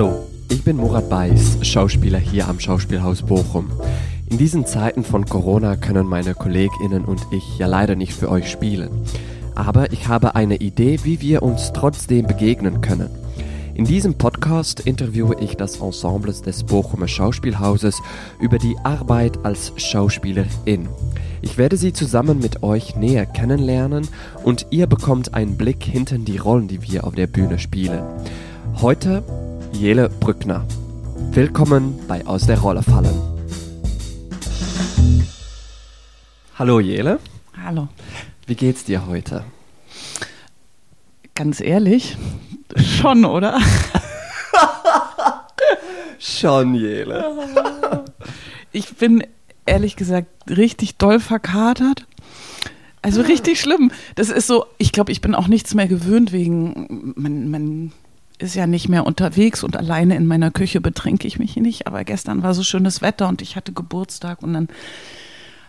Hallo, ich bin Murat Beis, Schauspieler hier am Schauspielhaus Bochum. In diesen Zeiten von Corona können meine KollegInnen und ich ja leider nicht für euch spielen. Aber ich habe eine Idee, wie wir uns trotzdem begegnen können. In diesem Podcast interviewe ich das Ensemble des Bochumer Schauspielhauses über die Arbeit als Schauspielerin. Ich werde sie zusammen mit euch näher kennenlernen und ihr bekommt einen Blick hinter die Rollen, die wir auf der Bühne spielen. Heute Jele Brückner. Willkommen bei Aus der Rolle fallen. Hallo Jele. Hallo. Wie geht's dir heute? Ganz ehrlich, schon, oder? Schon, Jele. Ich bin ehrlich gesagt richtig doll verkatert. Also richtig schlimm. Das ist so, ich glaube, ich bin auch nichts mehr gewöhnt wegen, man, man ist ja nicht mehr unterwegs und alleine in meiner Küche betrinke ich mich nicht. Aber gestern war so schönes Wetter und ich hatte Geburtstag und dann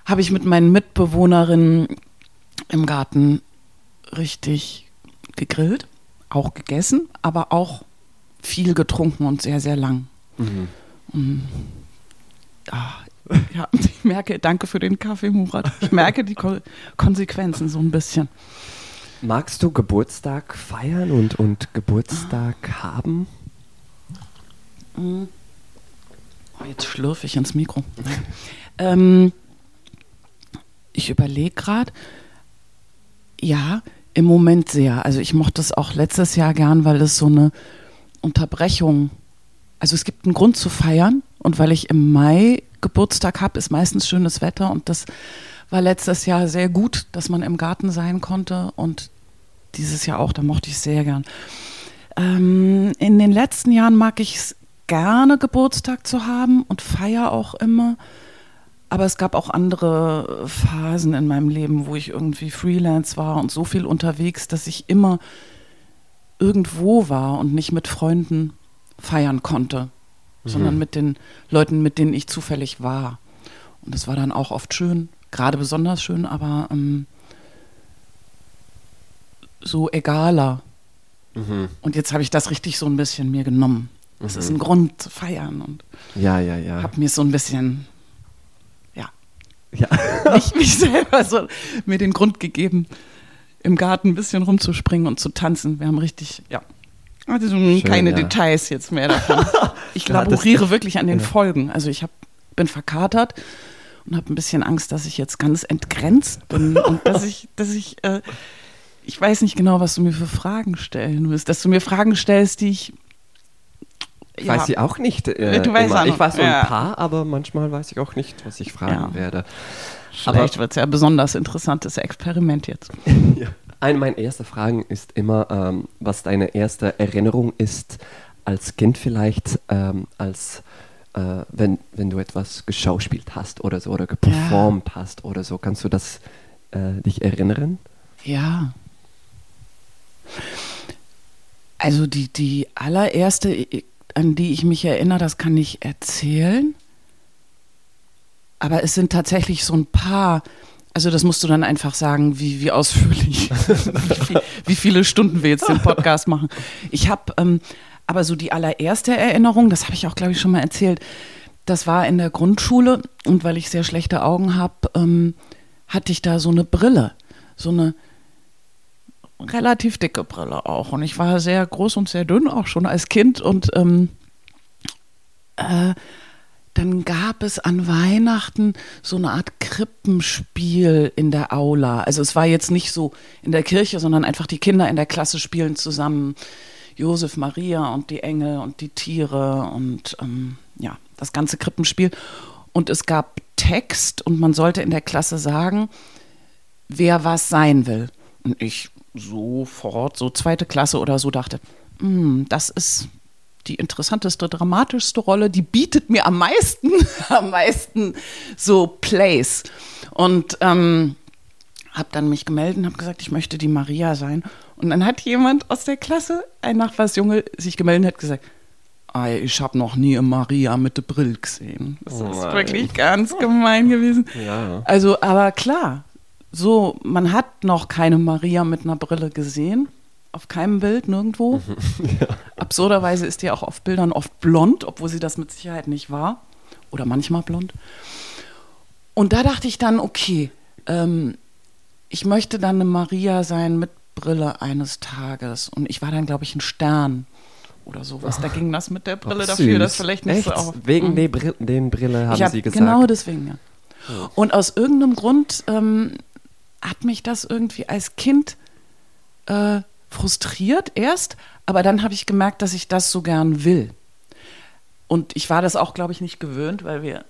habe ich mit meinen Mitbewohnerinnen im Garten richtig gegrillt, auch gegessen, aber auch viel getrunken und sehr, sehr lang. Mhm. Und, ah, ja, ich merke, danke für den Kaffee, Murat. Ich merke die Ko Konsequenzen so ein bisschen. Magst du Geburtstag feiern und, und Geburtstag haben? Oh, jetzt schlürfe ich ins Mikro. ähm, ich überlege gerade, ja, im Moment sehr. Also ich mochte es auch letztes Jahr gern, weil es so eine Unterbrechung, also es gibt einen Grund zu feiern und weil ich im Mai Geburtstag habe, ist meistens schönes Wetter und das war letztes Jahr sehr gut, dass man im Garten sein konnte und dieses Jahr auch, da mochte ich sehr gern. Ähm, in den letzten Jahren mag ich es gerne, Geburtstag zu haben und feiere auch immer. Aber es gab auch andere Phasen in meinem Leben, wo ich irgendwie Freelance war und so viel unterwegs, dass ich immer irgendwo war und nicht mit Freunden feiern konnte, mhm. sondern mit den Leuten, mit denen ich zufällig war. Und das war dann auch oft schön, gerade besonders schön, aber ähm, so egaler. Mhm. Und jetzt habe ich das richtig so ein bisschen mir genommen. Das mhm. ist ein Grund zu feiern und ja, ja, ja. habe mir so ein bisschen ja. nicht mich selber, so mir den Grund gegeben, im Garten ein bisschen rumzuspringen und zu tanzen. Wir haben richtig, ja. Also Schön, keine ja. Details jetzt mehr davon. Ich laboriere wirklich an den ja. Folgen. Also ich hab, bin verkatert und habe ein bisschen Angst, dass ich jetzt ganz entgrenzt bin und dass ich, dass ich, äh, ich weiß nicht genau, was du mir für Fragen stellen willst, dass du mir Fragen stellst, die ich ja. weiß ich auch nicht. Äh, du weißt immer. Ich weiß so ja. ein paar, aber manchmal weiß ich auch nicht, was ich fragen ja. werde. Vielleicht wird es ja ein besonders interessantes Experiment jetzt. ja. Eine meiner ersten Fragen ist immer, ähm, was deine erste Erinnerung ist als Kind vielleicht, ähm, als äh, wenn, wenn du etwas geschauspielt hast oder so oder geperformt ja. hast oder so. Kannst du das äh, dich erinnern? Ja. Also die, die allererste, an die ich mich erinnere, das kann ich erzählen. Aber es sind tatsächlich so ein paar, also das musst du dann einfach sagen, wie, wie ausführlich, wie, wie, viele Stunden wir jetzt den Podcast machen. Ich habe ähm, aber so die allererste Erinnerung, das habe ich auch, glaube ich, schon mal erzählt, das war in der Grundschule und weil ich sehr schlechte Augen habe, ähm, hatte ich da so eine Brille, so eine relativ dicke Brille auch. Und ich war sehr groß und sehr dünn, auch schon als Kind. Und ähm, äh, dann gab es an Weihnachten so eine Art Krippenspiel in der Aula. Also es war jetzt nicht so in der Kirche, sondern einfach die Kinder in der Klasse spielen zusammen. Josef, Maria und die Engel und die Tiere und ähm, ja, das ganze Krippenspiel. Und es gab Text und man sollte in der Klasse sagen, wer was sein will. Und ich sofort, so zweite Klasse oder so, dachte, hm, das ist die interessanteste, dramatischste Rolle, die bietet mir am meisten, am meisten so Plays. Und ähm, habe dann mich gemeldet und habe gesagt, ich möchte die Maria sein. Und dann hat jemand aus der Klasse, ein Nachbarsjunge, sich gemeldet und hat gesagt, ich habe noch nie eine Maria mit der Brille gesehen. Das oh ist wirklich ganz gemein gewesen. Ja. Also, aber klar, so, man hat noch keine Maria mit einer Brille gesehen, auf keinem Bild, nirgendwo. ja. Absurderweise ist die auch auf Bildern oft blond, obwohl sie das mit Sicherheit nicht war. Oder manchmal blond. Und da dachte ich dann, okay, ähm, ich möchte dann eine Maria sein mit Brille eines Tages. Und ich war dann, glaube ich, ein Stern oder sowas. Da ging das mit der Brille Ach, dafür, dass vielleicht nicht Echt? so auf. Wegen mhm. Br den Brille haben hab, Sie gesagt. Genau deswegen, ja. Oh. Und aus irgendeinem Grund ähm, hat mich das irgendwie als Kind äh, frustriert erst, aber dann habe ich gemerkt, dass ich das so gern will. Und ich war das auch, glaube ich, nicht gewöhnt, weil wir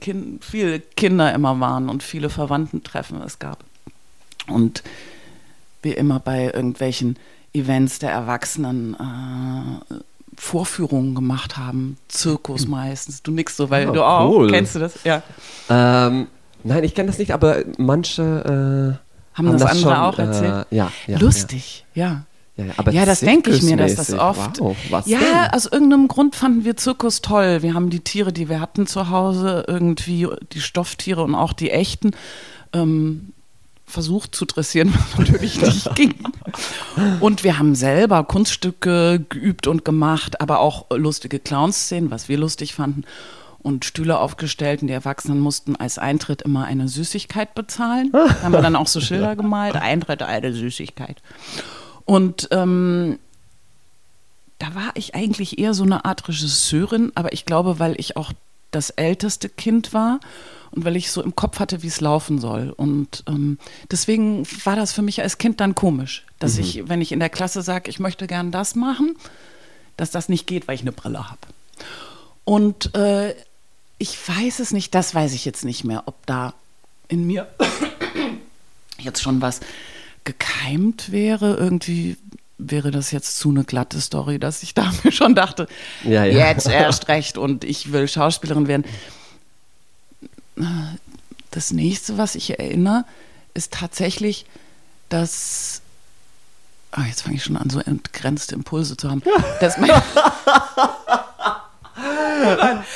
kind, viele Kinder immer waren und viele Verwandtentreffen es gab. Und wir immer bei irgendwelchen Events der Erwachsenen äh, Vorführungen gemacht haben, Zirkus meistens. Du nix so, weil oh, du auch, cool. kennst du das? Ja. Ähm, nein, ich kenne das nicht, aber manche äh, haben, haben, das, das andere schon, auch erzählt. Äh, ja, ja, Lustig, ja. ja. Ja, aber ja das denke ich mir, dass das oft. Wow, was ja, denn? aus irgendeinem Grund fanden wir Zirkus toll. Wir haben die Tiere, die wir hatten zu Hause, irgendwie die Stofftiere und auch die echten, ähm, versucht zu dressieren, was natürlich nicht ging. Und wir haben selber Kunststücke geübt und gemacht, aber auch lustige Clownszenen, was wir lustig fanden. Und Stühle aufgestellt und die Erwachsenen mussten als Eintritt immer eine Süßigkeit bezahlen. Da haben wir dann auch so Schilder gemalt, Eintritt, eine Süßigkeit. Und ähm, da war ich eigentlich eher so eine Art Regisseurin, aber ich glaube, weil ich auch das älteste Kind war und weil ich so im Kopf hatte, wie es laufen soll. Und ähm, deswegen war das für mich als Kind dann komisch, dass mhm. ich, wenn ich in der Klasse sage, ich möchte gern das machen, dass das nicht geht, weil ich eine Brille habe. Und äh, ich weiß es nicht, das weiß ich jetzt nicht mehr, ob da in mir jetzt schon was gekeimt wäre. Irgendwie wäre das jetzt zu eine glatte Story, dass ich da mir schon dachte, ja, ja. jetzt erst recht und ich will Schauspielerin werden das nächste, was ich erinnere, ist tatsächlich, dass. Ah, jetzt fange ich schon an, so entgrenzte Impulse zu haben. Dass mein,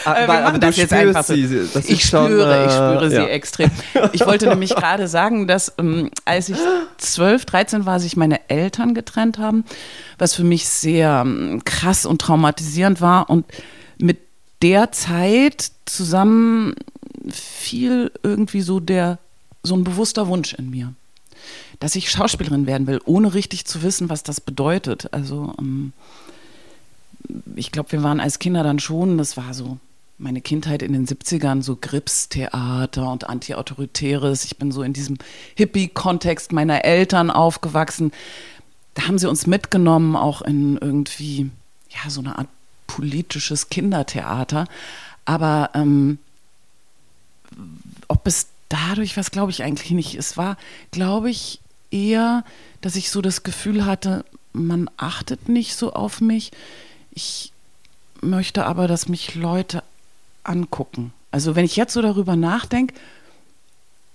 aber, aber das jetzt einfach so. Sie, das ich, schon, spüre, äh, ich spüre sie ja. extrem. Ich wollte nämlich gerade sagen, dass ähm, als ich 12, 13 war, sich meine Eltern getrennt haben, was für mich sehr ähm, krass und traumatisierend war und mit der Zeit zusammen viel irgendwie so der, so ein bewusster Wunsch in mir, dass ich Schauspielerin werden will, ohne richtig zu wissen, was das bedeutet. Also ähm, ich glaube, wir waren als Kinder dann schon, das war so meine Kindheit in den 70ern, so Grips-Theater und Anti-Autoritäres. Ich bin so in diesem Hippie-Kontext meiner Eltern aufgewachsen. Da haben sie uns mitgenommen, auch in irgendwie, ja, so eine Art politisches Kindertheater. Aber ähm, ob es dadurch was, glaube ich eigentlich nicht. Es war, glaube ich, eher, dass ich so das Gefühl hatte, man achtet nicht so auf mich. Ich möchte aber, dass mich Leute angucken. Also wenn ich jetzt so darüber nachdenke,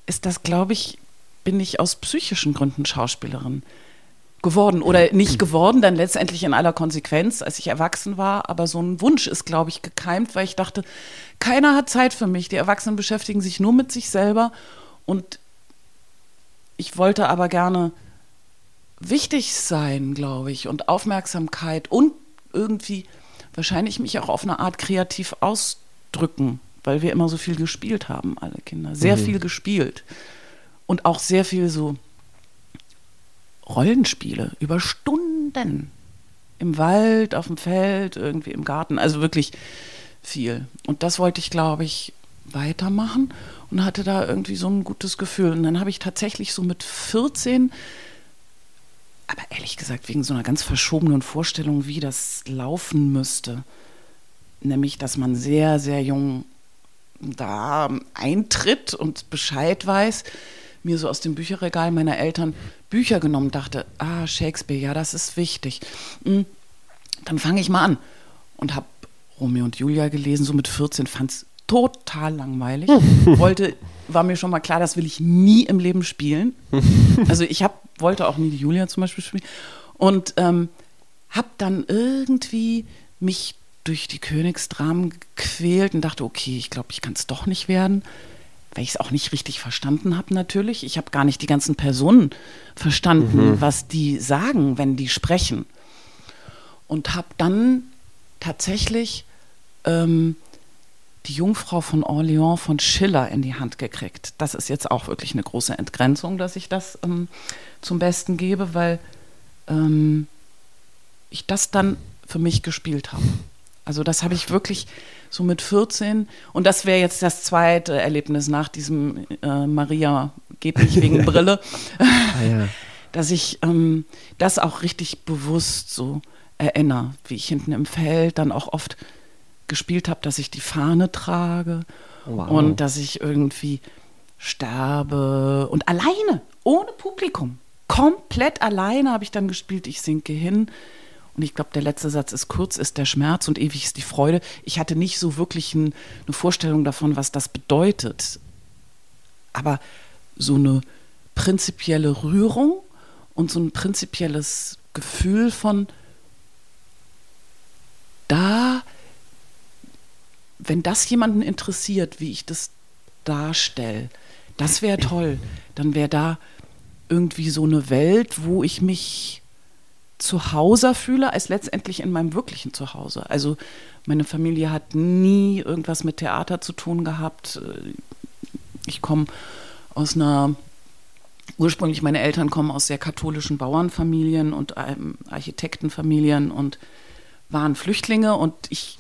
ist das, glaube ich, bin ich aus psychischen Gründen Schauspielerin geworden oder nicht geworden, dann letztendlich in aller Konsequenz, als ich erwachsen war. Aber so ein Wunsch ist, glaube ich, gekeimt, weil ich dachte, keiner hat Zeit für mich. Die Erwachsenen beschäftigen sich nur mit sich selber. Und ich wollte aber gerne wichtig sein, glaube ich, und Aufmerksamkeit und irgendwie wahrscheinlich mich auch auf eine Art kreativ ausdrücken, weil wir immer so viel gespielt haben, alle Kinder. Sehr mhm. viel gespielt. Und auch sehr viel so Rollenspiele über Stunden. Im Wald, auf dem Feld, irgendwie im Garten. Also wirklich viel. Und das wollte ich, glaube ich, weitermachen und hatte da irgendwie so ein gutes Gefühl. Und dann habe ich tatsächlich so mit 14, aber ehrlich gesagt, wegen so einer ganz verschobenen Vorstellung, wie das laufen müsste, nämlich, dass man sehr, sehr jung da eintritt und Bescheid weiß, mir so aus dem Bücherregal meiner Eltern Bücher genommen, dachte, ah, Shakespeare, ja, das ist wichtig. Hm, dann fange ich mal an und habe Romeo und Julia gelesen, so mit 14, fand es total langweilig. Wollte, war mir schon mal klar, das will ich nie im Leben spielen. Also ich hab, wollte auch nie die Julia zum Beispiel spielen. Und ähm, habe dann irgendwie mich durch die Königsdramen gequält und dachte, okay, ich glaube, ich kann es doch nicht werden weil ich es auch nicht richtig verstanden habe natürlich. Ich habe gar nicht die ganzen Personen verstanden, mhm. was die sagen, wenn die sprechen. Und habe dann tatsächlich ähm, die Jungfrau von Orléans von Schiller in die Hand gekriegt. Das ist jetzt auch wirklich eine große Entgrenzung, dass ich das ähm, zum Besten gebe, weil ähm, ich das dann für mich gespielt habe. Also das habe ich wirklich so mit 14 und das wäre jetzt das zweite Erlebnis nach diesem äh, Maria geht nicht wegen Brille, ah, ja. dass ich ähm, das auch richtig bewusst so erinnere, wie ich hinten im Feld dann auch oft gespielt habe, dass ich die Fahne trage wow. und dass ich irgendwie sterbe und alleine, ohne Publikum, komplett alleine habe ich dann gespielt. Ich sinke hin und ich glaube, der letzte Satz ist kurz, ist der Schmerz und ewig ist die Freude. Ich hatte nicht so wirklich ein, eine Vorstellung davon, was das bedeutet. Aber so eine prinzipielle Rührung und so ein prinzipielles Gefühl von da, wenn das jemanden interessiert, wie ich das darstelle, das wäre toll. Dann wäre da irgendwie so eine Welt, wo ich mich zu Hause fühle, als letztendlich in meinem wirklichen Zuhause. Also meine Familie hat nie irgendwas mit Theater zu tun gehabt. Ich komme aus einer, ursprünglich meine Eltern kommen aus sehr katholischen Bauernfamilien und ähm, Architektenfamilien und waren Flüchtlinge und ich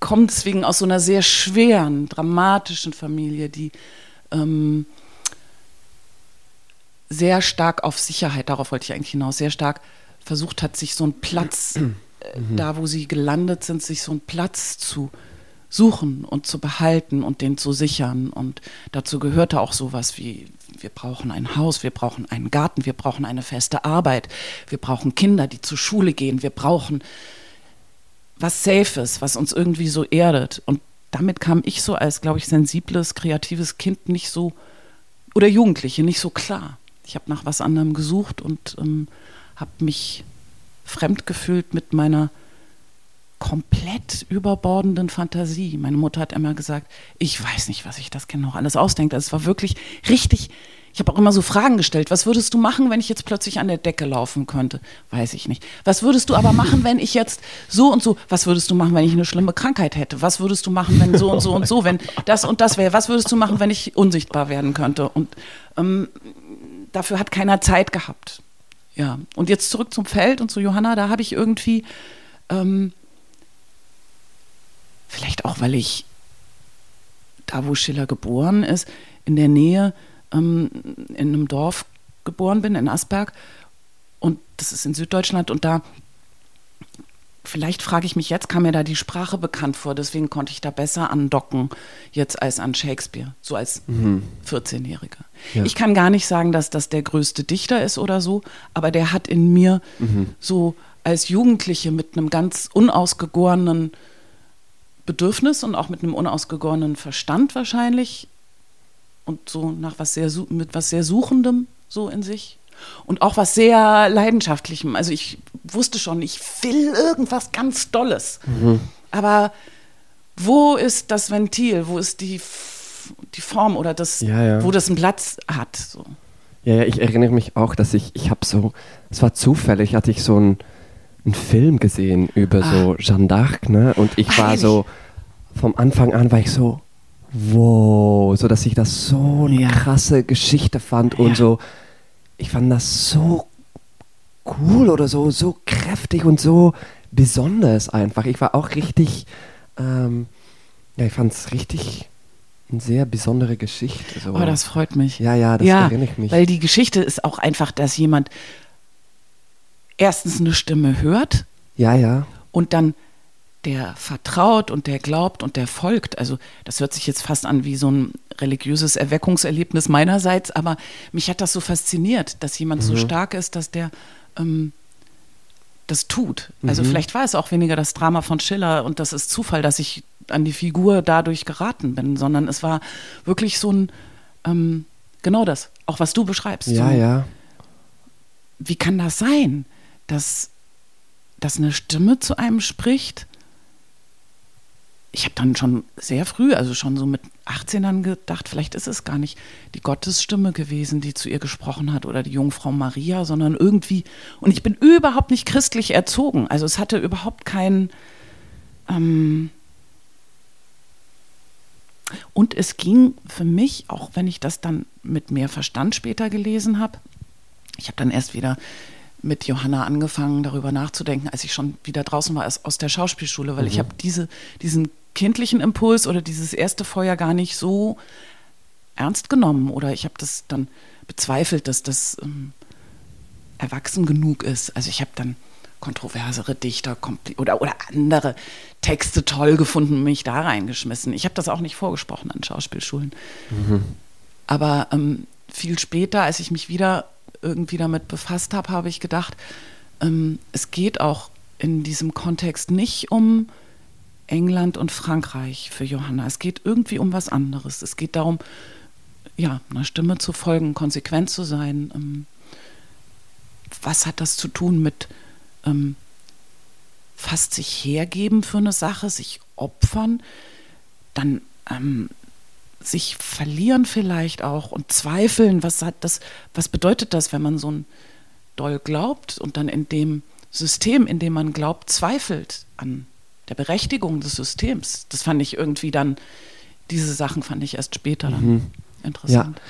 komme deswegen aus so einer sehr schweren, dramatischen Familie, die ähm, sehr stark auf Sicherheit, darauf wollte ich eigentlich hinaus, sehr stark versucht hat, sich so einen Platz, äh, mhm. da wo sie gelandet sind, sich so einen Platz zu suchen und zu behalten und den zu sichern. Und dazu gehörte auch sowas wie, wir brauchen ein Haus, wir brauchen einen Garten, wir brauchen eine feste Arbeit, wir brauchen Kinder, die zur Schule gehen, wir brauchen was Safes, was uns irgendwie so erdet. Und damit kam ich so als, glaube ich, sensibles, kreatives Kind nicht so, oder Jugendliche nicht so klar. Ich habe nach was anderem gesucht und ähm, habe mich fremd gefühlt mit meiner komplett überbordenden Fantasie. Meine Mutter hat immer gesagt, ich weiß nicht, was ich das Kind noch alles ausdenkt. Also es war wirklich richtig. Ich habe auch immer so Fragen gestellt. Was würdest du machen, wenn ich jetzt plötzlich an der Decke laufen könnte? Weiß ich nicht. Was würdest du aber machen, wenn ich jetzt so und so? Was würdest du machen, wenn ich eine schlimme Krankheit hätte? Was würdest du machen, wenn so und so und so, wenn das und das wäre? Was würdest du machen, wenn ich unsichtbar werden könnte? Und ähm, dafür hat keiner Zeit gehabt. Ja, und jetzt zurück zum Feld und zu Johanna, da habe ich irgendwie, ähm, vielleicht auch, weil ich da, wo Schiller geboren ist, in der Nähe ähm, in einem Dorf geboren bin, in Asberg. Und das ist in Süddeutschland und da vielleicht frage ich mich jetzt, kam mir da die Sprache bekannt vor, deswegen konnte ich da besser andocken jetzt als an Shakespeare, so als mhm. 14-Jähriger. Ja. Ich kann gar nicht sagen, dass das der größte Dichter ist oder so, aber der hat in mir mhm. so als Jugendliche mit einem ganz unausgegorenen Bedürfnis und auch mit einem unausgegorenen Verstand wahrscheinlich und so nach was sehr mit was sehr suchendem so in sich und auch was sehr leidenschaftlichem. Also ich wusste schon, ich will irgendwas ganz Dolles. Mhm. Aber wo ist das Ventil? Wo ist die, die Form oder das, ja, ja. wo das einen Platz hat? So. Ja, ja, ich erinnere mich auch, dass ich, ich habe so, es war zufällig, hatte ich so einen, einen Film gesehen über ah. so Jeanne d'Arc, ne? Und ich war so, vom Anfang an war ich so, wow, so dass ich das so eine ja. krasse Geschichte fand und so ich fand das so cool oder so, so kräftig und so besonders einfach. Ich war auch richtig, ähm, ja, ich fand es richtig eine sehr besondere Geschichte. So. Oh, das freut mich. Ja, ja, das ja, erinnere ich mich. Weil die Geschichte ist auch einfach, dass jemand erstens eine Stimme hört. Ja, ja. Und dann der vertraut und der glaubt und der folgt. Also das hört sich jetzt fast an wie so ein religiöses Erweckungserlebnis meinerseits, aber mich hat das so fasziniert, dass jemand mhm. so stark ist, dass der ähm, das tut. Also mhm. vielleicht war es auch weniger das Drama von Schiller und das ist Zufall, dass ich an die Figur dadurch geraten bin, sondern es war wirklich so ein, ähm, genau das, auch was du beschreibst. Ja, so, ja. Wie kann das sein, dass, dass eine Stimme zu einem spricht? Ich habe dann schon sehr früh, also schon so mit 18 dann gedacht, vielleicht ist es gar nicht die Gottesstimme gewesen, die zu ihr gesprochen hat oder die Jungfrau Maria, sondern irgendwie, und ich bin überhaupt nicht christlich erzogen. Also es hatte überhaupt keinen, ähm, und es ging für mich, auch wenn ich das dann mit mehr Verstand später gelesen habe, ich habe dann erst wieder mit Johanna angefangen, darüber nachzudenken, als ich schon wieder draußen war aus der Schauspielschule, weil mhm. ich habe diese, diesen kindlichen Impuls oder dieses erste Feuer gar nicht so ernst genommen oder ich habe das dann bezweifelt, dass das ähm, erwachsen genug ist. Also ich habe dann kontroversere Dichter oder, oder andere Texte toll gefunden, mich da reingeschmissen. Ich habe das auch nicht vorgesprochen an Schauspielschulen. Mhm. Aber ähm, viel später, als ich mich wieder irgendwie damit befasst habe, habe ich gedacht, ähm, es geht auch in diesem Kontext nicht um England und Frankreich für Johanna. Es geht irgendwie um was anderes. Es geht darum, ja, einer Stimme zu folgen, konsequent zu sein. Ähm, was hat das zu tun mit ähm, fast sich hergeben für eine Sache, sich opfern, dann ähm, sich verlieren vielleicht auch und zweifeln, was hat das, was bedeutet das, wenn man so ein doll glaubt und dann in dem System, in dem man glaubt, zweifelt an der Berechtigung des Systems. Das fand ich irgendwie dann, diese Sachen fand ich erst später dann mhm. interessant.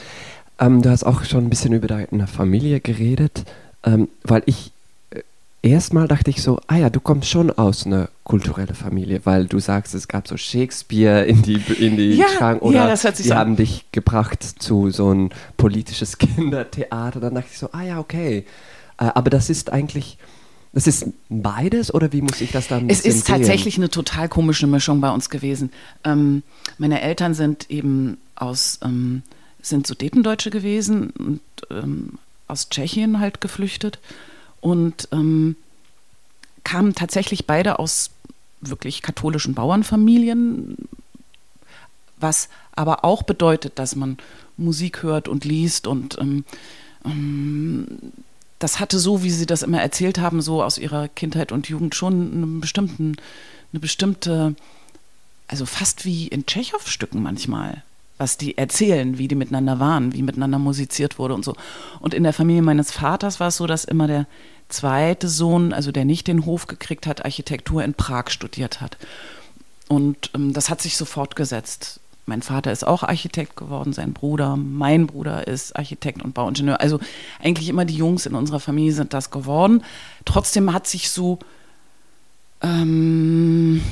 Ja. Ähm, du hast auch schon ein bisschen über deine Familie geredet, ähm, weil ich äh, erstmal dachte ich so, ah ja, du kommst schon aus einer kulturellen Familie, weil du sagst, es gab so Shakespeare in die in die ja, Schrank oder ja, die so haben dich gebracht zu so ein politisches Kindertheater. Dann dachte ich so, ah ja, okay. Äh, aber das ist eigentlich das ist beides oder wie muss ich das dann Es ist sehen? tatsächlich eine total komische Mischung bei uns gewesen. Ähm, meine Eltern sind eben aus, ähm, sind Sudetendeutsche gewesen und ähm, aus Tschechien halt geflüchtet und ähm, kamen tatsächlich beide aus wirklich katholischen Bauernfamilien, was aber auch bedeutet, dass man Musik hört und liest und ähm, ähm, das hatte so, wie Sie das immer erzählt haben, so aus Ihrer Kindheit und Jugend schon einen bestimmten, eine bestimmte, also fast wie in Tschechow-Stücken manchmal, was die erzählen, wie die miteinander waren, wie miteinander musiziert wurde und so. Und in der Familie meines Vaters war es so, dass immer der zweite Sohn, also der nicht den Hof gekriegt hat, Architektur in Prag studiert hat. Und ähm, das hat sich so fortgesetzt. Mein Vater ist auch Architekt geworden, sein Bruder, mein Bruder ist Architekt und Bauingenieur. Also eigentlich immer die Jungs in unserer Familie sind das geworden. Trotzdem hat sich so, ähm,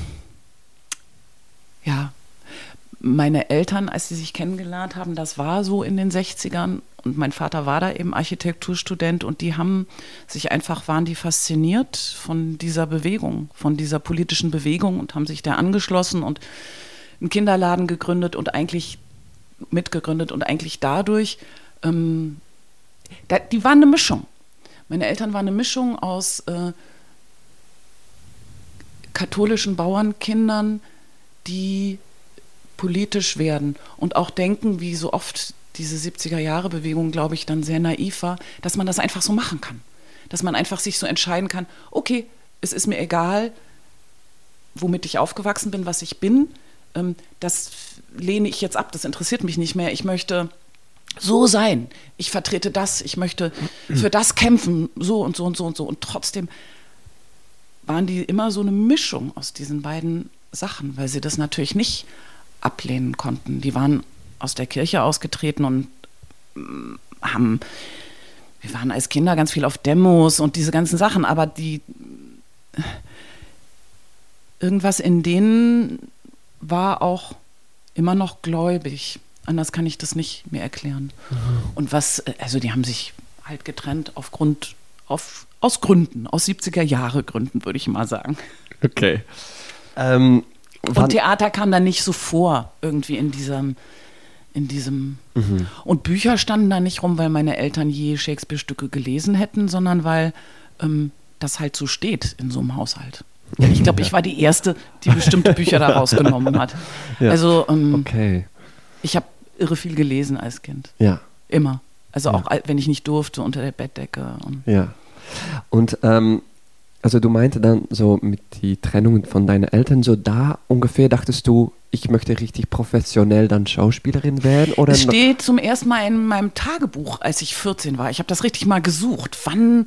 ja, meine Eltern, als sie sich kennengelernt haben, das war so in den 60ern und mein Vater war da eben Architekturstudent und die haben sich einfach, waren die fasziniert von dieser Bewegung, von dieser politischen Bewegung und haben sich da angeschlossen und einen Kinderladen gegründet und eigentlich mitgegründet und eigentlich dadurch, ähm, da, die waren eine Mischung. Meine Eltern waren eine Mischung aus äh, katholischen Bauernkindern, die politisch werden und auch denken, wie so oft diese 70er-Jahre-Bewegung, glaube ich, dann sehr naiv war, dass man das einfach so machen kann. Dass man einfach sich so entscheiden kann, okay, es ist mir egal, womit ich aufgewachsen bin, was ich bin das lehne ich jetzt ab, das interessiert mich nicht mehr. Ich möchte so sein. Ich vertrete das, ich möchte für das kämpfen, so und so und so und so. Und trotzdem waren die immer so eine Mischung aus diesen beiden Sachen, weil sie das natürlich nicht ablehnen konnten. Die waren aus der Kirche ausgetreten und mm, haben, wir waren als Kinder ganz viel auf Demos und diese ganzen Sachen, aber die irgendwas in denen war auch immer noch gläubig. Anders kann ich das nicht mehr erklären. Mhm. Und was, also die haben sich halt getrennt aufgrund, auf, aus Gründen, aus 70er Jahre Gründen, würde ich mal sagen. Okay. Ähm, und Theater kam dann nicht so vor, irgendwie in diesem, in diesem. Mhm. Und Bücher standen da nicht rum, weil meine Eltern je Shakespeare-Stücke gelesen hätten, sondern weil ähm, das halt so steht in so einem Haushalt. Ich glaube, ich war die Erste, die bestimmte Bücher da rausgenommen hat. Ja. Also, ähm, okay. ich habe irre viel gelesen als Kind. Ja. Immer. Also auch wenn ich nicht durfte, unter der Bettdecke. Und ja. Und ähm, Also du meinte dann so mit die Trennung von deinen Eltern, so da ungefähr dachtest du, ich möchte richtig professionell dann Schauspielerin werden? Oder es steht zum ersten Mal in meinem Tagebuch, als ich 14 war. Ich habe das richtig mal gesucht. Wann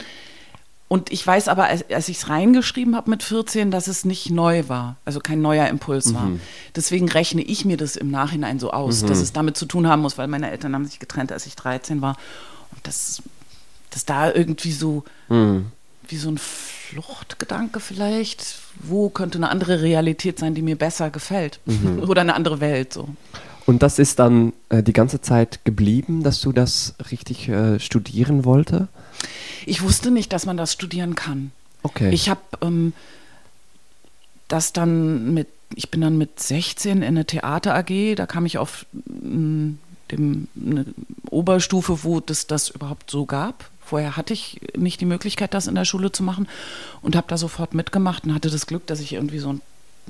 und ich weiß aber, als, als ich es reingeschrieben habe mit 14, dass es nicht neu war, also kein neuer Impuls mhm. war. Deswegen rechne ich mir das im Nachhinein so aus, mhm. dass es damit zu tun haben muss, weil meine Eltern haben sich getrennt, als ich 13 war. Und das, dass da irgendwie so, mhm. wie so ein Fluchtgedanke vielleicht, wo könnte eine andere Realität sein, die mir besser gefällt mhm. oder eine andere Welt so. Und das ist dann äh, die ganze Zeit geblieben, dass du das richtig äh, studieren wollte? Ich wusste nicht, dass man das studieren kann. Okay. Ich habe ähm, das dann mit, ich bin dann mit 16 in eine Theater AG, da kam ich auf mh, dem, eine Oberstufe, wo das das überhaupt so gab. Vorher hatte ich nicht die Möglichkeit, das in der Schule zu machen und habe da sofort mitgemacht und hatte das Glück, dass ich irgendwie so einen,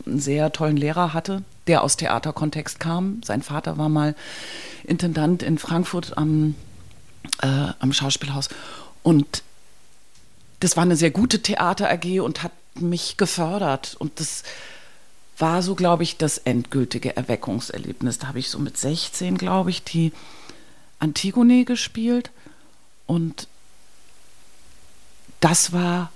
einen sehr tollen Lehrer hatte, der aus Theaterkontext kam. Sein Vater war mal Intendant in Frankfurt am, äh, am Schauspielhaus und das war eine sehr gute Theater AG und hat mich gefördert. Und das war so, glaube ich, das endgültige Erweckungserlebnis. Da habe ich so mit 16, glaube ich, die Antigone gespielt. Und das war,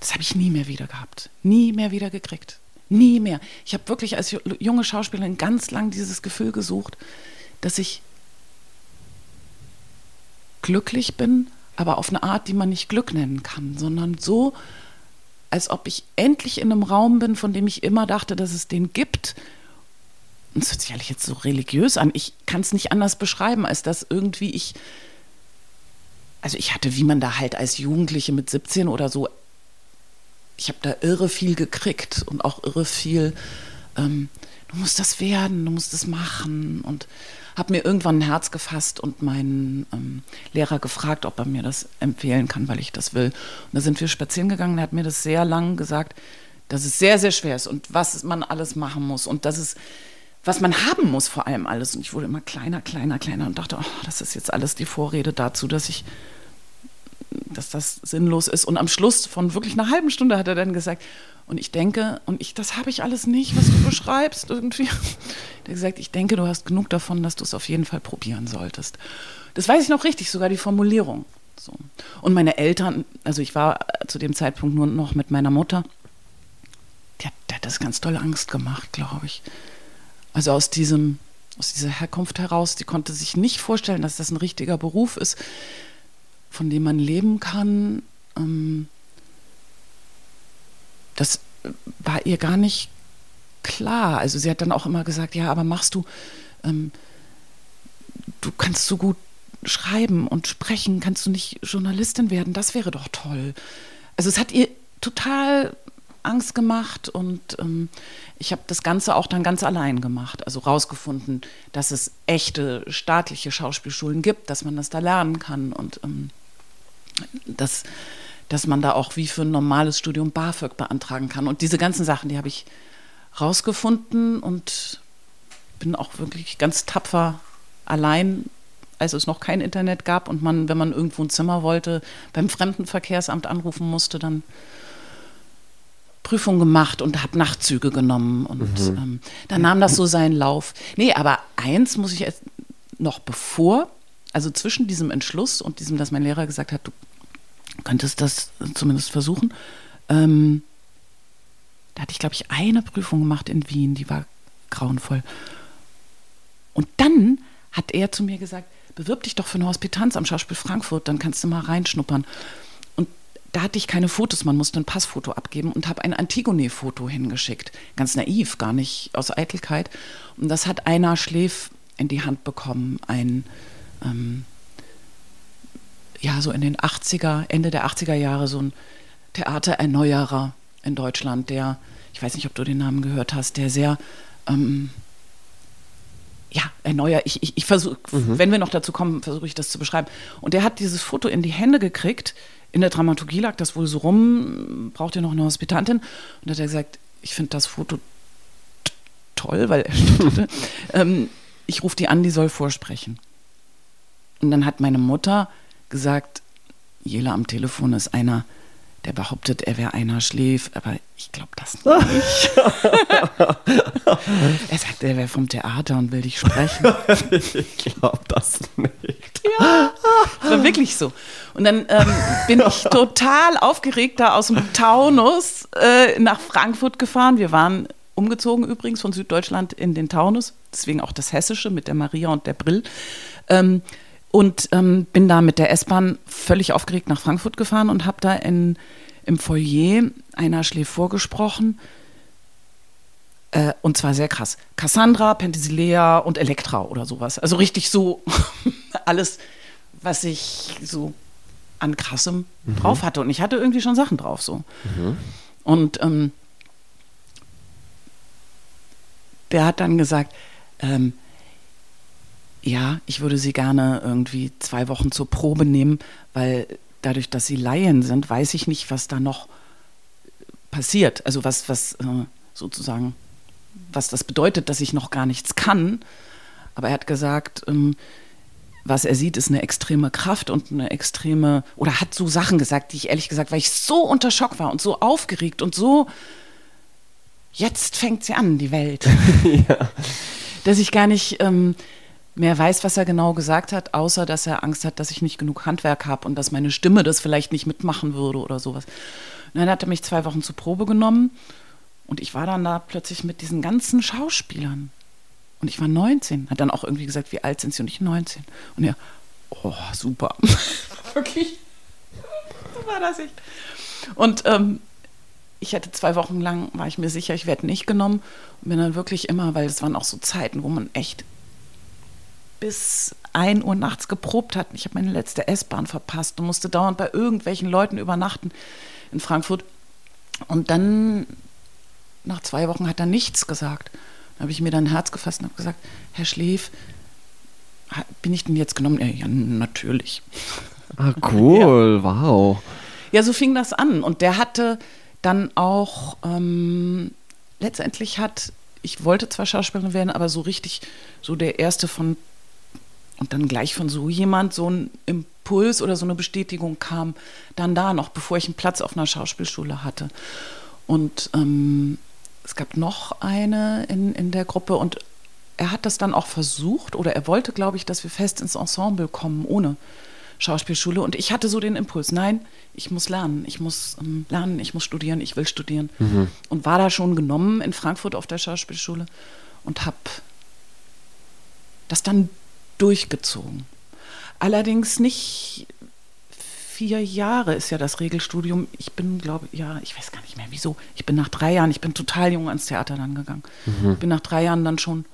das habe ich nie mehr wieder gehabt. Nie mehr wieder gekriegt. Nie mehr. Ich habe wirklich als junge Schauspielerin ganz lang dieses Gefühl gesucht, dass ich glücklich bin, aber auf eine Art, die man nicht Glück nennen kann, sondern so, als ob ich endlich in einem Raum bin, von dem ich immer dachte, dass es den gibt. Und es hört sich eigentlich jetzt so religiös an. Ich kann es nicht anders beschreiben, als dass irgendwie ich, also ich hatte, wie man da halt als Jugendliche mit 17 oder so, ich habe da irre viel gekriegt und auch irre viel, ähm, du musst das werden, du musst das machen und habe mir irgendwann ein Herz gefasst und meinen ähm, Lehrer gefragt, ob er mir das empfehlen kann, weil ich das will. Und da sind wir spazieren gegangen. Er hat mir das sehr lang gesagt, dass es sehr, sehr schwer ist und was man alles machen muss und dass es was man haben muss vor allem alles. Und ich wurde immer kleiner, kleiner, kleiner und dachte, oh, das ist jetzt alles die Vorrede dazu, dass ich, dass das sinnlos ist. Und am Schluss von wirklich einer halben Stunde hat er dann gesagt, und ich denke, und ich, das habe ich alles nicht, was du beschreibst irgendwie. Der gesagt, ich denke, du hast genug davon, dass du es auf jeden Fall probieren solltest. Das weiß ich noch richtig, sogar die Formulierung. So. Und meine Eltern, also ich war zu dem Zeitpunkt nur noch mit meiner Mutter, die hat, hat das ganz toll Angst gemacht, glaube ich. Also aus diesem, aus dieser Herkunft heraus, die konnte sich nicht vorstellen, dass das ein richtiger Beruf ist, von dem man leben kann. Ähm, das war ihr gar nicht klar. Also sie hat dann auch immer gesagt, ja, aber machst du, ähm, du kannst so gut schreiben und sprechen, kannst du nicht Journalistin werden? Das wäre doch toll. Also es hat ihr total Angst gemacht und ähm, ich habe das Ganze auch dann ganz allein gemacht. Also rausgefunden, dass es echte staatliche Schauspielschulen gibt, dass man das da lernen kann und ähm, das dass man da auch wie für ein normales Studium BAföG beantragen kann. Und diese ganzen Sachen, die habe ich rausgefunden und bin auch wirklich ganz tapfer allein, als es noch kein Internet gab und man, wenn man irgendwo ein Zimmer wollte, beim Fremdenverkehrsamt anrufen musste, dann Prüfung gemacht und habe Nachtzüge genommen und mhm. ähm, dann nahm das so seinen Lauf. Nee, aber eins muss ich jetzt noch bevor, also zwischen diesem Entschluss und diesem, dass mein Lehrer gesagt hat, du könntest das zumindest versuchen. Ähm, da hatte ich, glaube ich, eine Prüfung gemacht in Wien, die war grauenvoll. Und dann hat er zu mir gesagt, bewirb dich doch für eine Hospitanz am Schauspiel Frankfurt, dann kannst du mal reinschnuppern. Und da hatte ich keine Fotos, man musste ein Passfoto abgeben und habe ein Antigone-Foto hingeschickt. Ganz naiv, gar nicht aus Eitelkeit. Und das hat einer Schläf in die Hand bekommen, ein ähm, ja, so in den 80er, Ende der 80er Jahre so ein Theatererneuerer in Deutschland, der, ich weiß nicht, ob du den Namen gehört hast, der sehr, ähm, ja, erneuer, ich, ich, ich versuche, mhm. wenn wir noch dazu kommen, versuche ich das zu beschreiben. Und der hat dieses Foto in die Hände gekriegt, in der Dramaturgie lag das wohl so rum, braucht ihr noch eine Hospitantin? Und hat er gesagt, ich finde das Foto toll, weil er stotterte. ähm, ich rufe die an, die soll vorsprechen. Und dann hat meine Mutter gesagt, Jela am Telefon ist einer, der behauptet, er wäre einer Schläf, aber ich glaube das nicht. er sagt, er wäre vom Theater und will dich sprechen. ich glaube das nicht. Ja, das war wirklich so. Und dann ähm, bin ich total aufgeregt da aus dem Taunus äh, nach Frankfurt gefahren. Wir waren umgezogen übrigens von Süddeutschland in den Taunus, deswegen auch das Hessische mit der Maria und der Brill. Ähm, und ähm, bin da mit der S-Bahn völlig aufgeregt nach Frankfurt gefahren und habe da in, im Foyer einer Schläf vorgesprochen. Äh, und zwar sehr krass. Cassandra, Penthesilea und Elektra oder sowas. Also richtig so alles, was ich so an krassem mhm. drauf hatte. Und ich hatte irgendwie schon Sachen drauf so. Mhm. Und ähm, der hat dann gesagt, ähm, ja, ich würde sie gerne irgendwie zwei Wochen zur Probe nehmen, weil dadurch, dass sie Laien sind, weiß ich nicht, was da noch passiert. Also was, was äh, sozusagen, was das bedeutet, dass ich noch gar nichts kann. Aber er hat gesagt, ähm, was er sieht, ist eine extreme Kraft und eine extreme, oder hat so Sachen gesagt, die ich ehrlich gesagt, weil ich so unter Schock war und so aufgeregt und so, jetzt fängt sie an, die Welt. ja. Dass ich gar nicht, ähm, mehr weiß, was er genau gesagt hat, außer dass er Angst hat, dass ich nicht genug Handwerk habe und dass meine Stimme das vielleicht nicht mitmachen würde oder sowas. Und dann hat er mich zwei Wochen zur Probe genommen und ich war dann da plötzlich mit diesen ganzen Schauspielern. Und ich war 19. Hat dann auch irgendwie gesagt, wie alt sind sie? Und ich 19. Und er, oh, super. Wirklich. so war das echt. Und ähm, ich hatte zwei Wochen lang, war ich mir sicher, ich werde nicht genommen. Und bin dann wirklich immer, weil es waren auch so Zeiten, wo man echt bis 1 Uhr nachts geprobt hatten. Ich habe meine letzte S-Bahn verpasst und musste dauernd bei irgendwelchen Leuten übernachten in Frankfurt. Und dann, nach zwei Wochen, hat er nichts gesagt. Da habe ich mir dann ein Herz gefasst und habe gesagt, Herr Schläf, bin ich denn jetzt genommen? Ja, natürlich. Ah, cool, ja. wow. Ja, so fing das an. Und der hatte dann auch, ähm, letztendlich hat, ich wollte zwar Schauspielerin werden, aber so richtig, so der erste von und dann gleich von so jemand so ein Impuls oder so eine Bestätigung kam, dann da noch, bevor ich einen Platz auf einer Schauspielschule hatte. Und ähm, es gab noch eine in, in der Gruppe und er hat das dann auch versucht oder er wollte, glaube ich, dass wir fest ins Ensemble kommen ohne Schauspielschule. Und ich hatte so den Impuls, nein, ich muss lernen, ich muss ähm, lernen, ich muss studieren, ich will studieren. Mhm. Und war da schon genommen in Frankfurt auf der Schauspielschule und habe das dann durchgezogen. Allerdings nicht vier Jahre ist ja das Regelstudium. Ich bin, glaube ich, ja, ich weiß gar nicht mehr wieso. Ich bin nach drei Jahren, ich bin total jung ans Theater dann gegangen. Mhm. Bin nach drei Jahren dann schon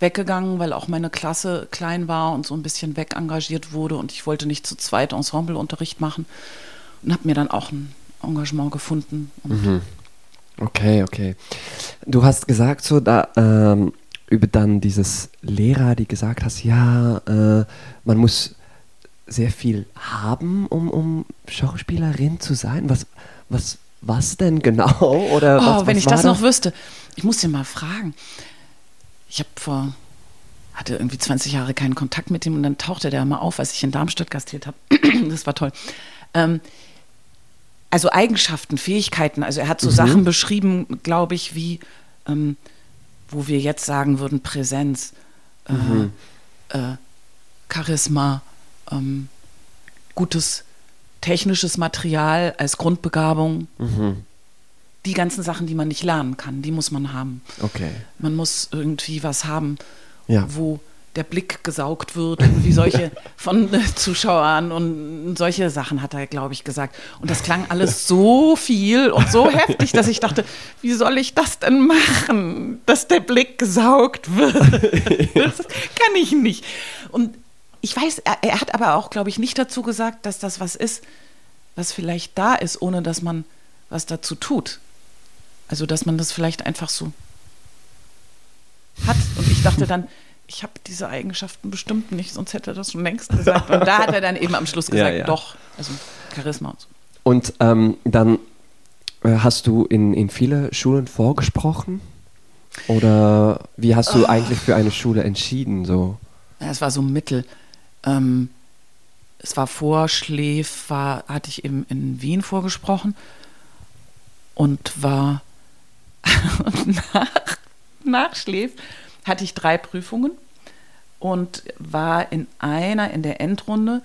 weggegangen, weil auch meine Klasse klein war und so ein bisschen weg engagiert wurde und ich wollte nicht zu zweit Ensembleunterricht machen und habe mir dann auch ein Engagement gefunden. Mhm. Okay, okay. Du hast gesagt, so da ähm, über dann dieses Lehrer, die gesagt hast, ja, äh, man muss sehr viel haben, um, um Schauspielerin zu sein. Was, was, was denn genau? Oder oh, was, wenn was ich das, das noch wüsste. Ich muss dir mal fragen. Ich habe vor, hatte irgendwie 20 Jahre keinen Kontakt mit ihm und dann tauchte der mal auf, als ich in Darmstadt gastiert habe. das war toll. Ähm, also Eigenschaften, Fähigkeiten. Also er hat so mhm. Sachen beschrieben, glaube ich, wie ähm, wo wir jetzt sagen würden, Präsenz, äh, mhm. äh, Charisma, ähm, gutes technisches Material als Grundbegabung. Mhm. Die ganzen Sachen, die man nicht lernen kann, die muss man haben. Okay. Man muss irgendwie was haben, ja. wo der Blick gesaugt wird, irgendwie solche von Zuschauern und solche Sachen hat er, glaube ich, gesagt. Und das klang alles so viel und so heftig, dass ich dachte, wie soll ich das denn machen, dass der Blick gesaugt wird? Das kann ich nicht. Und ich weiß, er, er hat aber auch, glaube ich, nicht dazu gesagt, dass das was ist, was vielleicht da ist, ohne dass man was dazu tut. Also, dass man das vielleicht einfach so hat. Und ich dachte dann, ich habe diese Eigenschaften bestimmt nicht, sonst hätte er das schon längst gesagt. Und da hat er dann eben am Schluss gesagt, ja, ja. doch, also Charisma und so. Und ähm, dann äh, hast du in, in viele Schulen vorgesprochen? Oder wie hast du oh. eigentlich für eine Schule entschieden? So? Ja, es war so ein Mittel. Ähm, es war vor Schläf, war, hatte ich eben in Wien vorgesprochen und war nach, nach Schläf hatte ich drei Prüfungen und war in einer in der Endrunde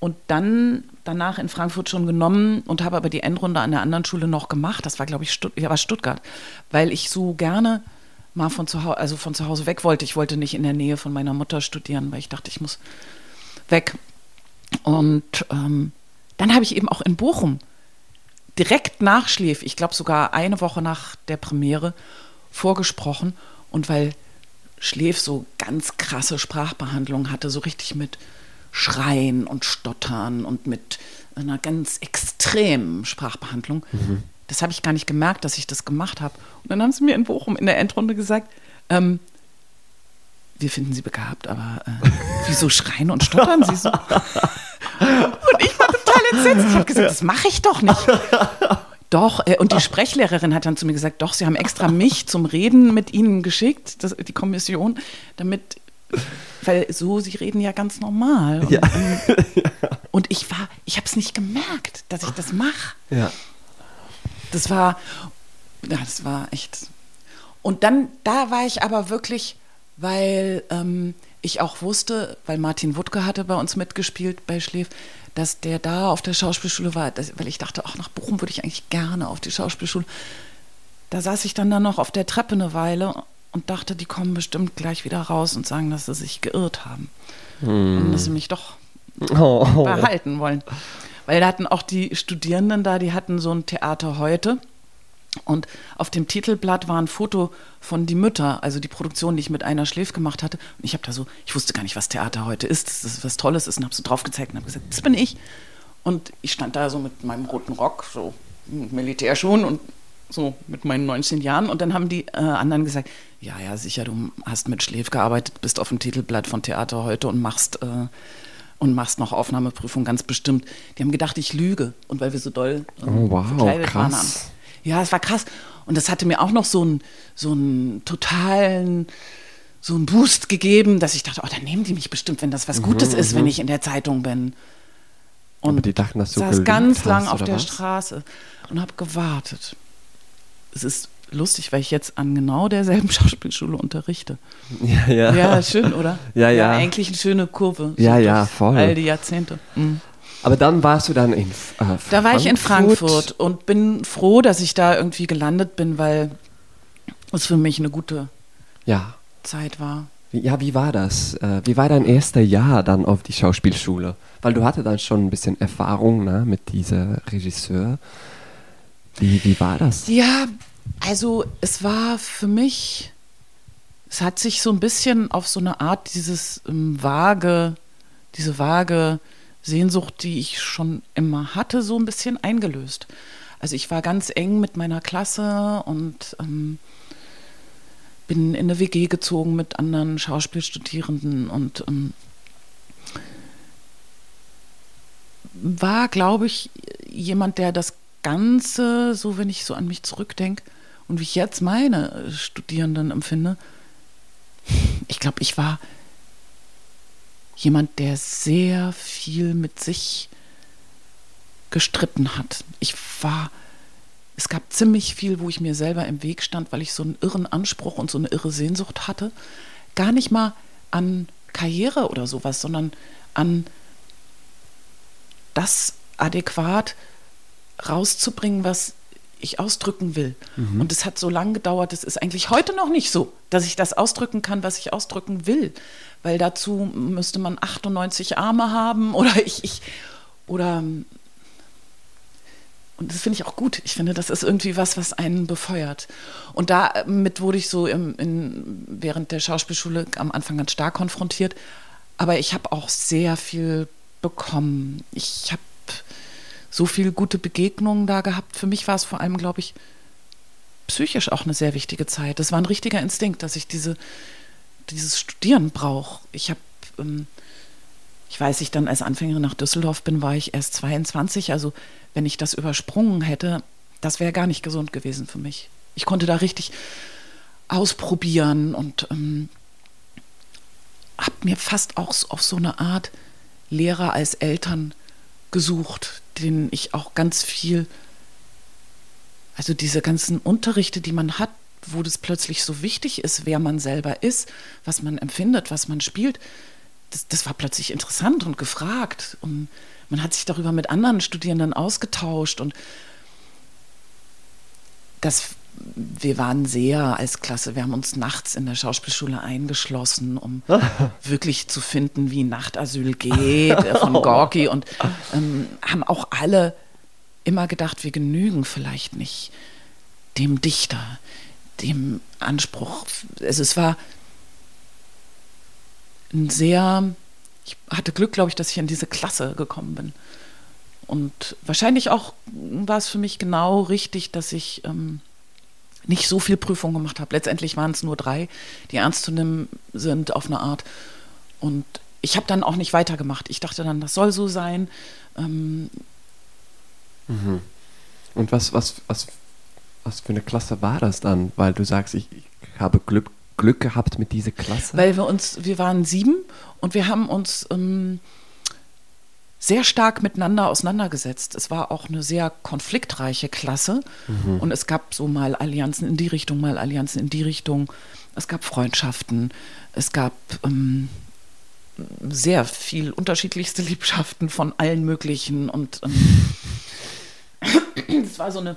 und dann danach in Frankfurt schon genommen und habe aber die Endrunde an der anderen Schule noch gemacht. Das war, glaube ich, Stutt ja, war Stuttgart, weil ich so gerne mal von zu Hause, also von zu Hause weg wollte. Ich wollte nicht in der Nähe von meiner Mutter studieren, weil ich dachte, ich muss weg. Und ähm, dann habe ich eben auch in Bochum direkt nach Schläf, ich glaube sogar eine Woche nach der Premiere, vorgesprochen. Und weil Schläf so ganz krasse Sprachbehandlung hatte, so richtig mit Schreien und Stottern und mit einer ganz extremen Sprachbehandlung. Mhm. Das habe ich gar nicht gemerkt, dass ich das gemacht habe. Und dann haben sie mir in Bochum in der Endrunde gesagt, ähm, wir finden sie begabt, aber äh, wieso schreien und stottern sie so? und ich war total entsetzt. Ich habe gesagt, das mache ich doch nicht. Doch, äh, und die Sprechlehrerin hat dann zu mir gesagt, doch, sie haben extra mich zum Reden mit ihnen geschickt, das, die Kommission, damit, weil so, sie reden ja ganz normal. Und, Ja. und ich war, ich habe es nicht gemerkt, dass ich das mache. Ja. Das war, ja, das war echt. Und dann, da war ich aber wirklich, weil ähm, ich auch wusste, weil Martin Wuttke hatte bei uns mitgespielt bei Schläf, dass der da auf der Schauspielschule war, dass, weil ich dachte, ach, nach Bochum würde ich eigentlich gerne auf die Schauspielschule. Da saß ich dann da noch auf der Treppe eine Weile und dachte, die kommen bestimmt gleich wieder raus und sagen, dass sie sich geirrt haben. Und dass sie mich doch Oh. behalten wollen. Weil da hatten auch die Studierenden da, die hatten so ein Theater heute. Und auf dem Titelblatt war ein Foto von Die Mütter, also die Produktion, die ich mit einer Schläf gemacht hatte. Und ich habe da so, ich wusste gar nicht, was Theater heute ist, dass das was Tolles ist und habe so drauf gezeigt und habe gesagt, das bin ich. Und ich stand da so mit meinem roten Rock, so mit Militärschuhen und so mit meinen 19 Jahren. Und dann haben die äh, anderen gesagt, ja, ja, sicher, du hast mit Schläf gearbeitet, bist auf dem Titelblatt von Theater heute und machst äh, und machst noch Aufnahmeprüfung ganz bestimmt. Die haben gedacht, ich lüge. Und weil wir so doll ähm, Oh, wow, verkleidet waren. Ja, es war krass. Und das hatte mir auch noch so einen, so einen totalen, so einen Boost gegeben, dass ich dachte, oh, dann nehmen die mich bestimmt, wenn das was Gutes ist, wenn ich in der Zeitung bin. Und Mhm, Aber die dachten, dass du saß ganz hast, lang auf der was? Straße und habe gewartet. Es ist lustig, weil ich jetzt an genau derselben Schauspielschule unterrichte. Ja, ja. Ja, schön, oder? Ja, ja. eigentlich eine schöne Kurve. Ja, ja, durch voll. All die Jahrzehnte. Mhm. Aber dann warst du dann in äh, Da war ich in Frankfurt und bin froh, dass ich da irgendwie gelandet bin, weil es für mich eine gute Ja. Zeit war. Ja, wie war das? Äh, wie war dein erster Jahr dann auf die Schauspielschule? Weil du hatte dann schon ein bisschen Erfahrung ne, mit diesem Regisseur. Wie, wie war das? Ja, also es war für mich, es hat sich so ein bisschen auf so eine Art dieses ähm, vage, diese vage Sehnsucht, die ich schon immer hatte, so ein bisschen eingelöst. Also ich war ganz eng mit meiner Klasse und ähm, bin in eine WG gezogen mit anderen Schauspielstudierenden und ähm, war, glaube ich, jemand, der das Ganze, so wenn ich so an mich zurückdenke und wie ich jetzt meine Studierenden empfinde, ich glaube, ich war jemand, der sehr viel mit sich gestritten hat. Ich war, es gab ziemlich viel, wo ich mir selber im Weg stand, weil ich so einen irren Anspruch und so eine irre Sehnsucht hatte. Gar nicht mal an Karriere oder sowas, sondern an das adäquat rauszubringen, was ich ausdrücken will. Und es hat so lange gedauert, es ist eigentlich heute noch nicht so, dass ich das ausdrücken kann, was ich ausdrücken will. Weil dazu müsste man 98 Arme haben oder ich, ich oder und das finde ich auch gut. Ich finde, das ist irgendwie was, was einen befeuert. Und damit wurde ich so im, in, während der Schauspielschule am Anfang ganz stark konfrontiert. Aber ich habe auch sehr viel bekommen. Ich habe so viele gute Begegnungen da gehabt. Für mich war es vor allem, glaube ich, psychisch auch eine sehr wichtige Zeit. Das war ein richtiger Instinkt, dass ich diese, dieses Studieren brauche. Ich habe, ähm, ich weiß, ich dann als Anfängerin nach Düsseldorf bin, war ich erst 22. Also wenn ich das übersprungen hätte, das wäre gar nicht gesund gewesen für mich. Ich konnte da richtig ausprobieren und ähm, habe mir fast auch auf so eine Art Lehrer als Eltern gesucht, denen ich auch ganz viel, also diese ganzen Unterrichte, die man hat, wo das plötzlich so wichtig ist, wer man selber ist, was man empfindet, was man spielt, das, das war plötzlich interessant und gefragt. Und man hat sich darüber mit anderen Studierenden ausgetauscht und das wir waren sehr als Klasse, wir haben uns nachts in der Schauspielschule eingeschlossen, um wirklich zu finden, wie Nachtasyl geht äh, von Gorki. Und ähm, haben auch alle immer gedacht, wir genügen vielleicht nicht dem Dichter, dem Anspruch. Also es war ein sehr, ich hatte Glück, glaube ich, dass ich in diese Klasse gekommen bin. Und wahrscheinlich auch war es für mich genau richtig, dass ich ähm, nicht so viel Prüfung gemacht habe. Letztendlich waren es nur drei, die ernst zu nehmen sind auf eine Art. Und ich habe dann auch nicht weitergemacht. Ich dachte dann, das soll so sein. Ähm mhm. Und was, was, was, was für eine Klasse war das dann? Weil du sagst, ich, ich habe Glück, Glück gehabt mit dieser Klasse. Weil wir uns, wir waren sieben und wir haben uns ähm, sehr stark miteinander auseinandergesetzt. Es war auch eine sehr konfliktreiche Klasse mhm. und es gab so mal Allianzen in die Richtung, mal Allianzen in die Richtung. Es gab Freundschaften, es gab ähm, sehr viel unterschiedlichste Liebschaften von allen möglichen und ähm, es war so eine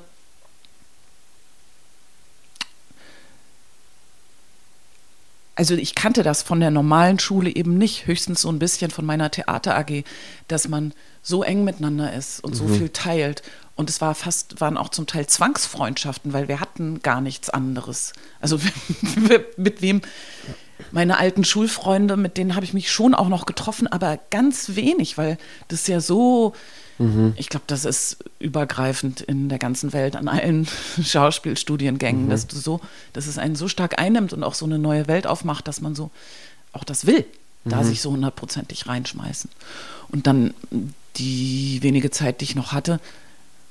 also ich kannte das von der normalen Schule eben nicht, höchstens so ein bisschen von meiner Theater AG, dass man so eng miteinander ist und so mhm. viel teilt. Und es war fast, waren auch zum Teil Zwangsfreundschaften, weil wir hatten gar nichts anderes. Also mit wem, meine alten Schulfreunde, mit denen habe ich mich schon auch noch getroffen, aber ganz wenig, weil das ja so Mhm. Ich glaube, das ist übergreifend in der ganzen Welt an allen Schauspielstudiengängen, mhm. dass du so, dass es einen so stark einnimmt und auch so eine neue Welt aufmacht, dass man so auch das will, mhm. da sich so hundertprozentig reinschmeißen. Und dann die wenige Zeit, die ich noch hatte,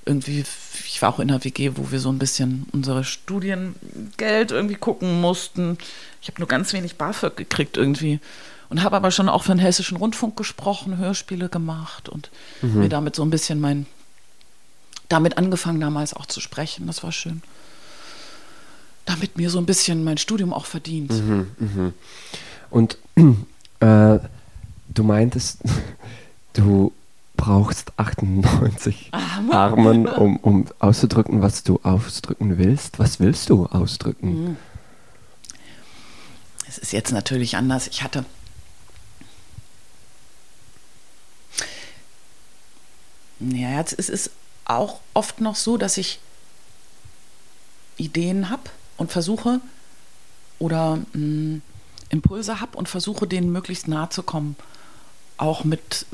irgendwie, ich war auch in der WG, wo wir so ein bisschen unsere Studiengeld irgendwie gucken mussten. Ich habe nur ganz wenig BAföG gekriegt irgendwie und habe aber schon auch für den Hessischen Rundfunk gesprochen, Hörspiele gemacht und mhm. mir damit so ein bisschen mein, damit angefangen damals auch zu sprechen. Das war schön. Damit mir so ein bisschen mein Studium auch verdient. Mhm, mh. Und äh, du meintest, du brauchst 98 Armen, um, um auszudrücken, was du ausdrücken willst. Was willst du ausdrücken? Mhm. Es ist jetzt natürlich anders. Ich hatte Ja, es ist auch oft noch so, dass ich Ideen habe und versuche oder mh, hm, Impulse habe und versuche, denen möglichst nahe zu kommen. Auch mit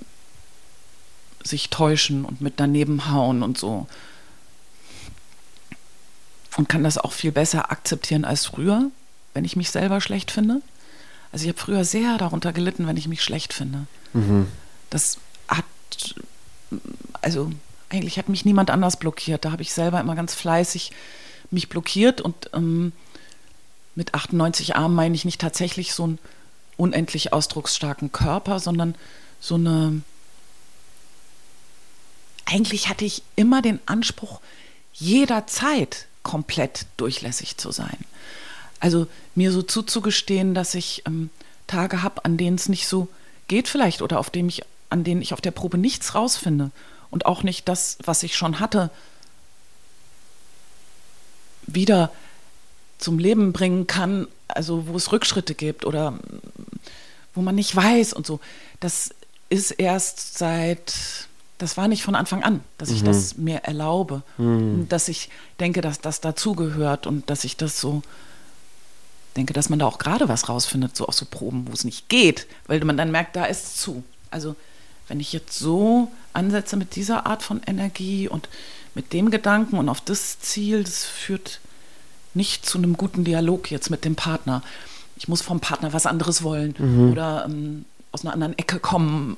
sich täuschen und mit daneben hauen und so. Und kann das auch viel besser akzeptieren als früher, wenn ich mich selber schlecht finde. Also ich habe früher sehr darunter gelitten, wenn ich mich schlecht finde. Mhm. Das hat also eigentlich hat mich niemand anders blockiert. Da habe ich selber immer ganz fleißig mich blockiert und ähm, mit 98 Armen meine ich nicht tatsächlich so einen unendlich ausdrucksstarken Körper, sondern so eine. Eigentlich hatte ich immer den Anspruch, jederzeit komplett durchlässig zu sein. Also mir so zuzugestehen, dass ich ähm, Tage habe, an denen es nicht so geht vielleicht oder auf dem ich, an denen ich auf der Probe nichts rausfinde und auch nicht das, was ich schon hatte, wieder zum Leben bringen kann, also wo es Rückschritte gibt oder wo man nicht weiß und so. Das ist erst seit, das war nicht von Anfang an, dass ich mhm. das mir erlaube, mhm. dass ich denke, dass das dazugehört und dass ich das so denke, dass man da auch gerade was rausfindet, so aus so Proben, wo es nicht geht, weil man dann merkt, da ist es zu. Also wenn ich jetzt so ansetze mit dieser Art von Energie und mit dem Gedanken und auf das Ziel, das führt nicht zu einem guten Dialog jetzt mit dem Partner. Ich muss vom Partner was anderes wollen mhm. oder ähm, aus einer anderen Ecke kommen.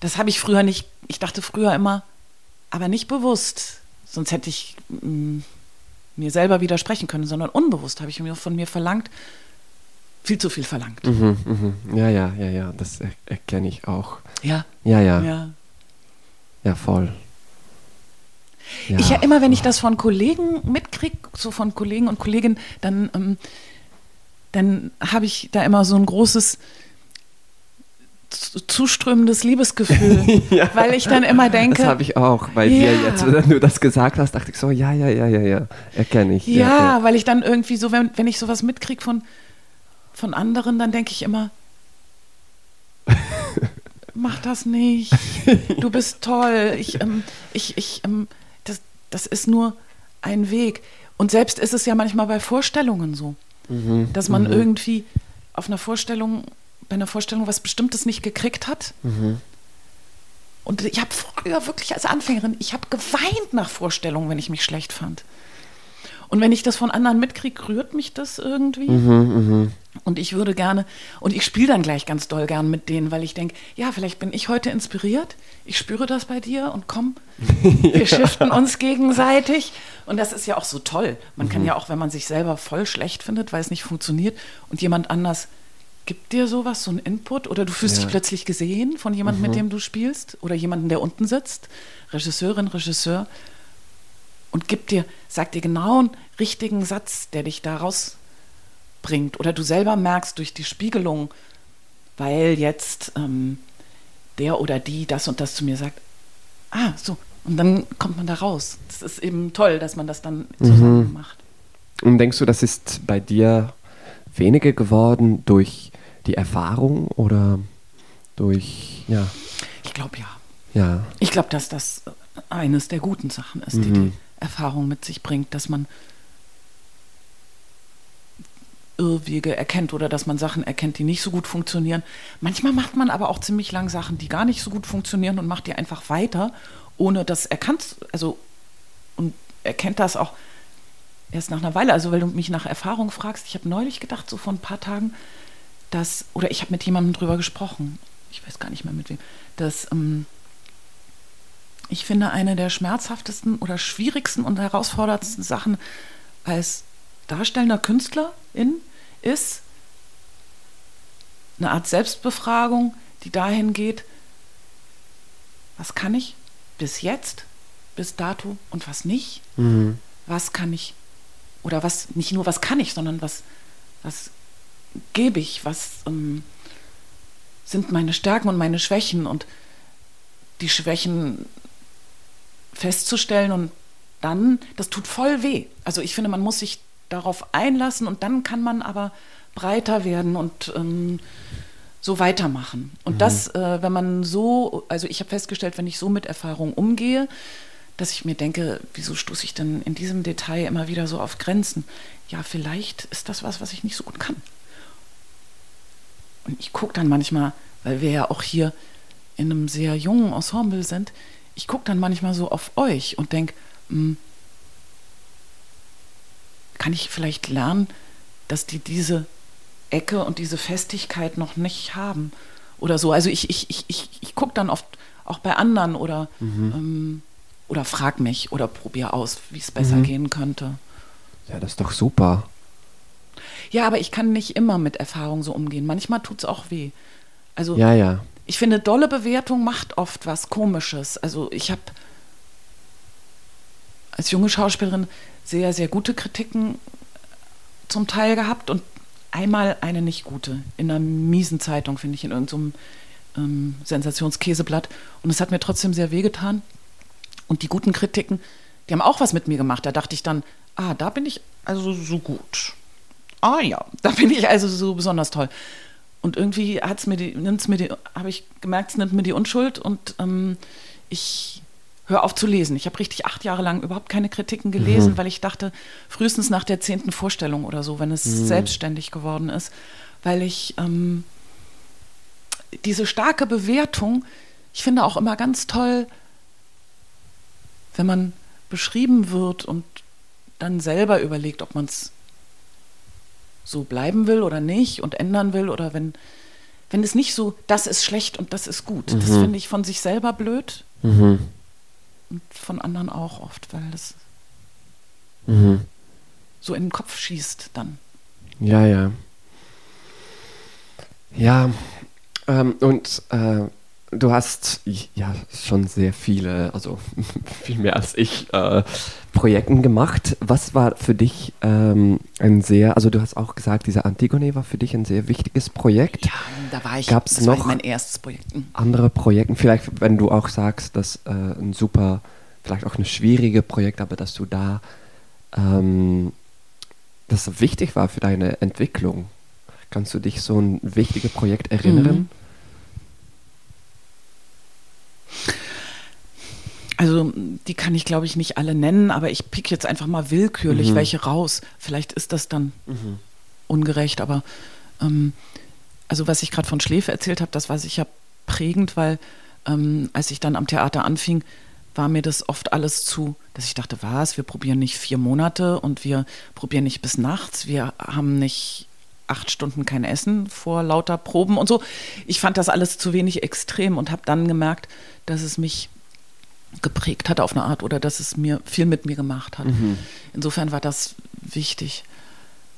Das habe ich früher nicht, ich dachte früher immer, aber nicht bewusst. Sonst hätte ich mm, mir selber widersprechen können, sondern unbewusst habe ich mir von mir verlangt, viel zu viel verlangt. Mhm, mhm. Ja, ja, ja, ja, das er erkenne ich auch. Ja. Ja, ja, ja, ja. ja voll. Ja. Ich ja immer, wenn ich das von Kollegen mitkriege, so von Kollegen und Kolleginnen, dann, ähm, dann habe ich da immer so ein großes zu- zuströmendes Liebesgefühl, Ja. weil ich dann immer denke, Das habe ich auch bei Ja. dir jetzt, wenn du das gesagt hast, dachte ich so, ja, ja, ja, ja, ja, erkenne ich. ja, weil ich dann irgendwie so, wenn, wenn ich sowas mitkriege von, von anderen, dann denke ich immer, mach das nicht, du bist toll, ich, ähm, ich, ich, ähm, das, das ist nur ein Weg. Und selbst ist es ja manchmal bei Vorstellungen so, Mhm, dass man mhm, irgendwie auf einer Vorstellung, bei einer Vorstellung was Bestimmtes nicht gekriegt hat. mhm. Und ich habe früher wirklich als Anfängerin, ich habe geweint nach Vorstellungen, wenn ich mich schlecht fand. Und wenn ich das von anderen mitkriege, rührt mich das irgendwie. Mhm, mhm. Und ich würde gerne, und ich spiele dann gleich ganz doll gern mit denen, weil ich denke, ja, vielleicht bin ich heute inspiriert, ich spüre das bei dir und komm, wir shiften uns gegenseitig. Und das ist ja auch so toll. Man kann ja auch, wenn man sich selber voll schlecht findet, weil es nicht funktioniert und jemand anders gibt dir sowas, so einen Input oder du fühlst Ja. dich plötzlich gesehen von jemandem, mit dem du spielst oder jemanden, der unten sitzt, Regisseurin, Regisseur und gibt dir, sagt dir genau einen richtigen Satz, der dich da rausbringt. Oder du selber merkst durch die Spiegelung, weil jetzt ähm, der oder die das und das zu mir sagt, ah, so. Und dann kommt man da raus. Das ist eben toll, dass man das dann zusammen macht. Und denkst du, das ist bei dir weniger geworden durch die Erfahrung oder durch, ja, Ich glaube ja. ja, Ich glaube, dass das eines der guten Sachen ist, die Mhm. die Erfahrung mit sich bringt, dass man Irrwege erkennt oder dass man Sachen erkennt, die nicht so gut funktionieren. Manchmal macht man aber auch ziemlich lang Sachen, die gar nicht so gut funktionieren und macht die einfach weiter, ohne das erkannt, also und erkennt das auch erst nach einer Weile. Also weil du mich nach Erfahrung fragst, ich habe neulich gedacht, so vor ein paar Tagen, dass, oder ich habe mit jemandem drüber gesprochen, ich weiß gar nicht mehr mit wem, dass ähm, ich finde, eine der schmerzhaftesten oder schwierigsten und herausforderndsten Sachen als darstellender Künstlerin ist eine Art Selbstbefragung, die dahin geht, was kann ich bis jetzt, bis dato und was nicht? mhm. Was kann ich oder was, nicht nur was kann ich, sondern was, was gebe ich, was ähm, sind meine Stärken und meine Schwächen und die Schwächen festzustellen und dann, das tut voll weh. Also ich finde, man muss sich darauf einlassen und dann kann man aber breiter werden und ähm, so weitermachen. Und das, äh, wenn man so, also ich habe festgestellt, wenn ich so mit Erfahrung umgehe, dass ich mir denke, wieso stoße ich denn in diesem Detail immer wieder so auf Grenzen? Ja, vielleicht ist das was, was ich nicht so gut kann. Und ich gucke dann manchmal, weil wir ja auch hier in einem sehr jungen Ensemble sind, ich gucke dann manchmal so auf euch und denke, kann ich vielleicht lernen, dass die diese Ecke und diese Festigkeit noch nicht haben oder so. Also ich, ich, ich, ich, ich gucke dann oft auch bei anderen oder, ähm, oder frag mich oder probiere aus, wie es besser Mhm. gehen könnte. ja, das ist doch super. Ja, aber ich kann nicht immer mit Erfahrung so umgehen. Manchmal tut es auch weh. Also Ja, ja, ich finde, dolle Bewertung macht oft was Komisches. Also ich habe als junge Schauspielerin sehr, sehr gute Kritiken zum Teil gehabt und einmal eine nicht gute. In einer miesen Zeitung, finde ich, in irgendeinem ähm, Sensationskäseblatt. Und es hat mir trotzdem sehr wehgetan. Und die guten Kritiken, die haben auch was mit mir gemacht. Da dachte ich dann, ah, da bin ich also so gut. Ah ja, da bin ich also so besonders toll. Und irgendwie hat's mir die, nimmt's mir die, habe ich gemerkt, es nimmt mir die Unschuld und ähm, ich höre auf zu lesen. Ich habe richtig acht Jahre lang überhaupt keine Kritiken gelesen, weil ich dachte, frühestens nach der zehnten Vorstellung oder so, wenn es selbstständig geworden ist, weil ich ähm, diese starke Bewertung, ich finde auch immer ganz toll, wenn man beschrieben wird und dann selber überlegt, ob man es so bleiben will oder nicht und ändern will oder wenn, wenn es nicht so, das ist schlecht und das ist gut. Das finde ich von sich selber blöd mhm. und von anderen auch oft, weil das Mhm. so in den Kopf schießt dann. ja, ja. Ja, ähm, und äh, du hast ja schon sehr viele, also viel mehr als ich, äh, Projekten gemacht. Was war für dich ähm, ein sehr, also du hast auch gesagt, diese Antigone war für dich ein sehr wichtiges Projekt. Ja, da war ich. Gab es noch mein erstes Projekt. Mhm. andere Projekte? Vielleicht, wenn du auch sagst, dass äh, ein super, vielleicht auch ein schwieriges Projekt, aber dass du da ähm, das wichtig war für deine Entwicklung. Kannst du dich so ein wichtiges Projekt erinnern? Mhm. Also die kann ich, glaube ich, nicht alle nennen, aber ich pick jetzt einfach mal willkürlich mhm. welche raus. Vielleicht ist das dann mhm. ungerecht, aber ähm, also was ich gerade von Schläfe erzählt habe, das war sicher prägend, weil ähm, als ich dann am Theater anfing, war mir das oft alles zu, dass ich dachte, was, wir probieren nicht vier Monate und wir probieren nicht bis nachts, wir haben nicht acht Stunden kein Essen vor lauter Proben und so. Ich fand das alles zu wenig extrem und habe dann gemerkt, dass es mich geprägt hat auf eine Art oder dass es mir viel mit mir gemacht hat. Mhm. Insofern war das wichtig,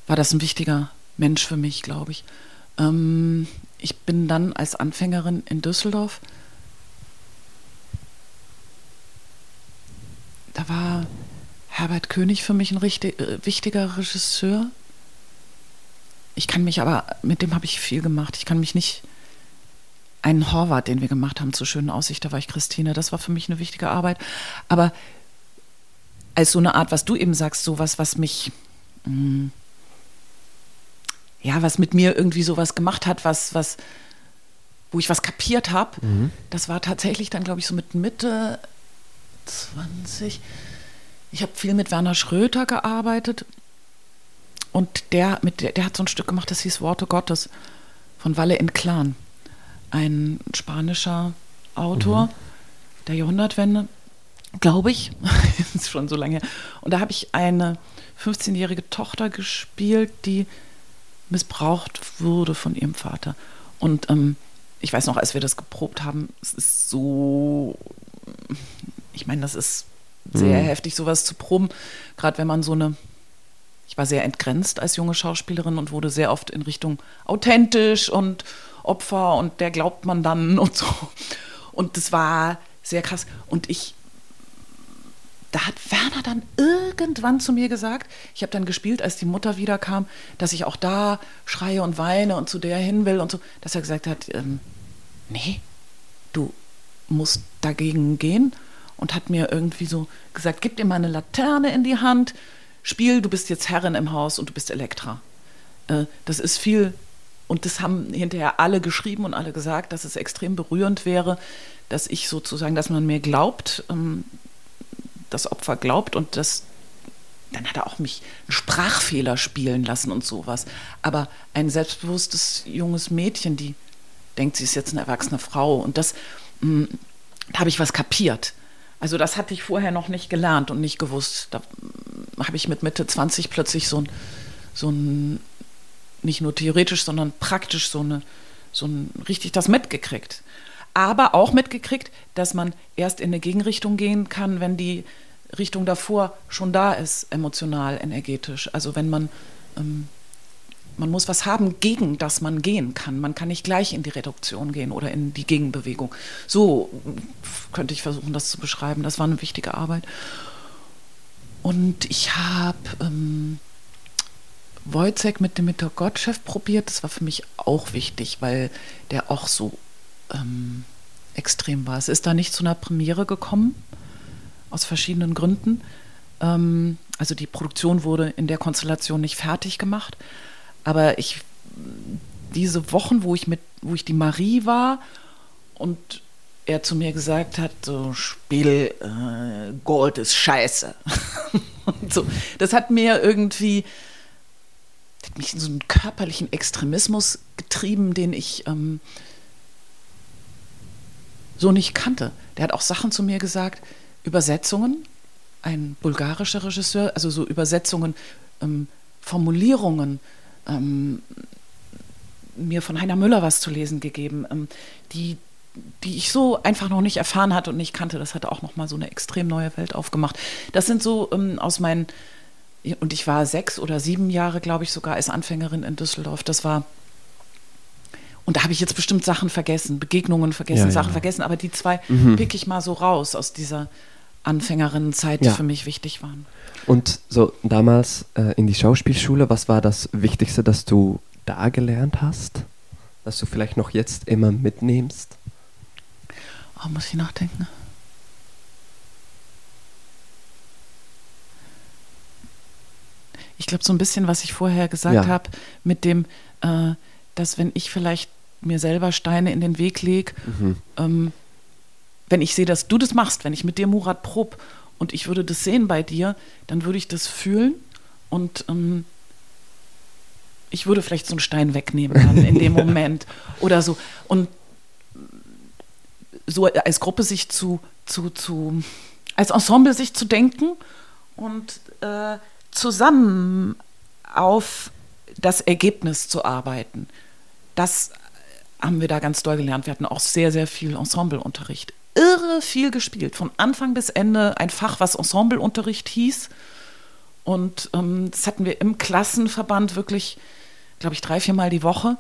war das ein wichtiger Mensch für mich, glaube ich. Ähm, ich bin dann als Anfängerin in Düsseldorf da war Herbert König für mich ein richtig, äh, wichtiger Regisseur. Ich kann mich aber, mit dem habe ich viel gemacht. Ich kann mich nicht, einen Horvath, den wir gemacht haben zur schönen Aussicht, da war ich Christine, das war für mich eine wichtige Arbeit. Aber als so eine Art, was du eben sagst, sowas, was mich, mh, mm, ja, was mit mir irgendwie sowas gemacht hat, was, was, wo ich was kapiert habe, mhm. das war tatsächlich dann, glaube ich, so mit Mitte 20. Ich habe viel mit Werner Schröter gearbeitet und der, mit, der, der hat so ein Stück gemacht, das hieß Worte Gottes von Walle in Clan. Ein spanischer Autor mhm. der Jahrhundertwende, glaube ich. das ist schon so lange her. Und da habe ich eine 15-jährige Tochter gespielt, die missbraucht wurde von ihrem Vater. Und ähm, ich weiß noch, als wir das geprobt haben, es ist so ich meine, das ist sehr mhm. heftig, sowas zu proben, gerade wenn man so eine ich war sehr entgrenzt als junge Schauspielerin und wurde sehr oft in Richtung authentisch und Opfer und der glaubt man dann und so. Und das war sehr krass. Und ich, da hat Werner dann irgendwann zu mir gesagt, ich habe dann gespielt, als die Mutter wiederkam, dass ich auch da schreie und weine und zu der hin will und so, dass er gesagt hat, ähm, nee, du musst dagegen gehen und hat mir irgendwie so gesagt, gib dir mal eine Laterne in die Hand, spiel, du bist jetzt Herrin im Haus und du bist Elektra. Äh, das ist viel, und das haben hinterher alle geschrieben und alle gesagt, dass es extrem berührend wäre, dass ich sozusagen, dass man mir glaubt, ähm, das Opfer glaubt und das dann hat er auch mich einen Sprachfehler spielen lassen und sowas. Aber ein selbstbewusstes junges Mädchen, die denkt, sie ist jetzt eine erwachsene Frau. Und das, hm, da habe ich was kapiert. Also das hatte ich vorher noch nicht gelernt und nicht gewusst. Da habe ich mit Mitte 20 plötzlich so ein, so ein, nicht nur theoretisch, sondern praktisch so eine, so ein, richtig das mitgekriegt. Aber auch mitgekriegt, dass man erst in eine Gegenrichtung gehen kann, wenn die Richtung davor schon da ist, emotional, energetisch. Also wenn man ähm, man muss was haben, gegen das man gehen kann. Man kann nicht gleich in die Reduktion gehen oder in die Gegenbewegung. So könnte ich versuchen, das zu beschreiben. Das war eine wichtige Arbeit. Und ich habe ähm, Wojciech mit dem Mitte Gottchef probiert. Das war für mich auch wichtig, weil der auch so ähm, extrem war. Es ist da nicht zu einer Premiere gekommen, aus verschiedenen Gründen. Ähm, also die Produktion wurde in der Konstellation nicht fertig gemacht. Aber ich, diese Wochen, wo ich mit, wo ich die Marie war und er zu mir gesagt hat, so Spiel, äh, Gold ist scheiße. so, das hat mir irgendwie hat mich in so einen körperlichen Extremismus getrieben, den ich ähm, so nicht kannte. Der hat auch Sachen zu mir gesagt, Übersetzungen, ein bulgarischer Regisseur, also so Übersetzungen, ähm, Formulierungen, ähm, mir von Heiner Müller was zu lesen gegeben, ähm, die, die ich so einfach noch nicht erfahren hatte und nicht kannte. Das hatte auch nochmal so eine extrem neue Welt aufgemacht. Das sind so ähm, aus meinen, und ich war sechs oder sieben Jahre, glaube ich, sogar als Anfängerin in Düsseldorf. Das war, und da habe ich jetzt bestimmt Sachen vergessen, Begegnungen vergessen, Ja, Sachen ja. vergessen, aber die zwei Mhm. pick ich mal so raus aus dieser Anfängerinnenzeit, Ja. für mich wichtig waren. Und so damals äh, in die Schauspielschule, was war das Wichtigste, das du da gelernt hast? Das du vielleicht noch jetzt immer mitnimmst? Oh, muss ich nachdenken. Ich glaube, so ein bisschen, was ich vorher gesagt Ja. habe, mit dem, äh, dass wenn ich vielleicht mir selber Steine in den Weg lege, Mhm. ähm, wenn ich sehe, dass du das machst, wenn ich mit dir Murat prob und ich würde das sehen bei dir, dann würde ich das fühlen und ähm, ich würde vielleicht so einen Stein wegnehmen dann in dem Moment oder so. Und so als Gruppe sich zu, zu, zu als Ensemble sich zu denken und äh, zusammen auf das Ergebnis zu arbeiten. Das haben wir da ganz doll gelernt. Wir hatten auch sehr, sehr viel Ensembleunterricht. Irre viel gespielt, von Anfang bis Ende ein Fach, was Ensembleunterricht hieß. Und ähm, das hatten wir im Klassenverband wirklich, glaube ich, drei, viermal die Woche.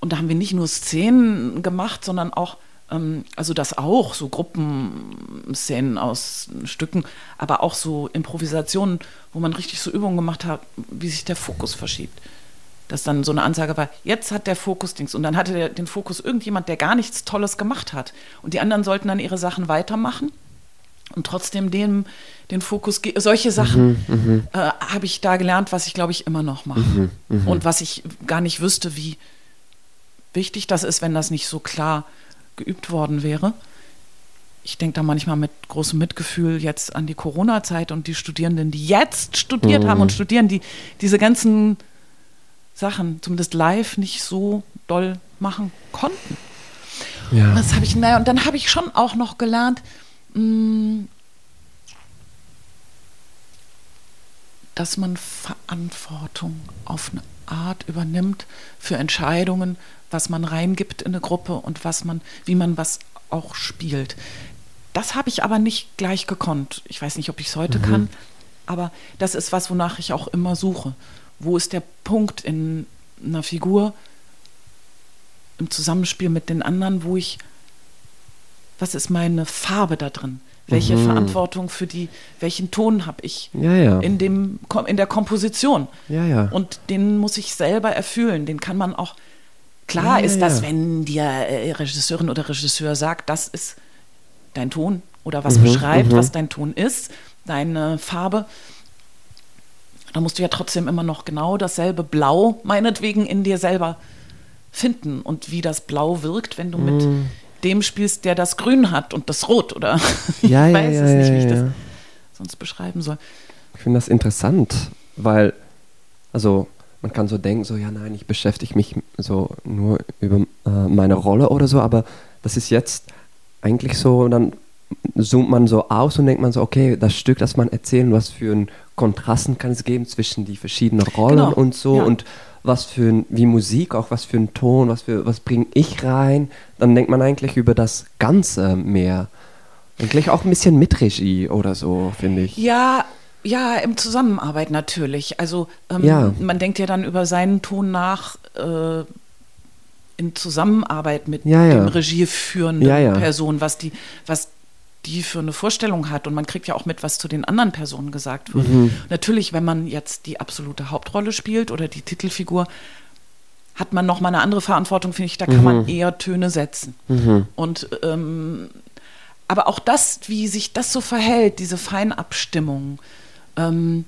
Und da haben wir nicht nur Szenen gemacht, sondern auch, ähm, also das auch, so Gruppenszenen aus Stücken, aber auch so Improvisationen, wo man richtig so Übungen gemacht hat, wie sich der Fokus verschiebt. Dass dann so eine Ansage war, jetzt hat der Fokus Dings. Und dann hatte der, den Fokus irgendjemand, der gar nichts Tolles gemacht hat. Und die anderen sollten dann ihre Sachen weitermachen und trotzdem dem den Fokus solche Sachen äh, habe ich da gelernt, was ich glaube ich immer noch mache und was ich gar nicht wüsste, wie wichtig das ist, wenn das nicht so klar geübt worden wäre. Ich denke da manchmal mit großem Mitgefühl jetzt an die Corona-Zeit und die Studierenden, die jetzt studiert haben und studieren, die diese ganzen Sachen zumindest live nicht so doll machen konnten. Ja. Das habe ich, naja, und dann habe ich schon auch noch gelernt, mh, dass man Verantwortung auf eine Art übernimmt für Entscheidungen, was man reingibt in eine Gruppe und was man, wie man was auch spielt. Das habe ich aber nicht gleich gekonnt. Ich weiß nicht, ob ich es heute kann, aber das ist was, wonach ich auch immer suche. Wo ist der Punkt in einer Figur im Zusammenspiel mit den anderen, wo ich, was ist meine Farbe da drin? Welche Mhm. Verantwortung für die, welchen Ton habe ich Ja, ja. in, dem, in der Komposition? ja. Und den muss ich selber erfüllen. Den kann man auch. Klar ist das, wenn dir äh, Regisseurin oder Regisseur sagt, das ist dein Ton oder was Mhm, beschreibt, mhm. was dein Ton ist, deine Farbe. Da musst du ja trotzdem immer noch genau dasselbe Blau, meinetwegen, in dir selber finden. Und wie das Blau wirkt, wenn du mit Mhm. dem spielst, der das Grün hat und das Rot, oder? Ja, ich ja, weiß ja, es nicht, ja, wie ich das sonst beschreiben soll. Ich finde das interessant, weil, also man kann so denken, so ja, nein, ich beschäftige mich so nur über äh, meine Rolle oder so, aber das ist jetzt eigentlich so, dann zoomt man so aus und denkt man so, okay, das Stück, das man erzählen, was für ein Kontrasten kann es geben zwischen die verschiedenen Rollen Genau, und so ja. und was für ein, wie Musik, auch was für ein Ton, was für, was bringe ich rein, dann denkt man eigentlich über das Ganze mehr. Eigentlich auch ein bisschen Mitregie oder so, finde ich. Ja, ja, im Zusammenarbeit natürlich. Also ähm, Ja. man denkt ja dann über seinen Ton nach äh, in Zusammenarbeit mit Ja, dem regieführenden Ja, ja. Person, was die, was die für eine Vorstellung hat. Und man kriegt ja auch mit, was zu den anderen Personen gesagt wird. Mhm. Natürlich, wenn man jetzt die absolute Hauptrolle spielt oder die Titelfigur, hat man noch mal eine andere Verantwortung, finde ich. Da kann man eher Töne setzen. Mhm. Und ähm, aber auch das, wie sich das so verhält, diese Feinabstimmung, ähm,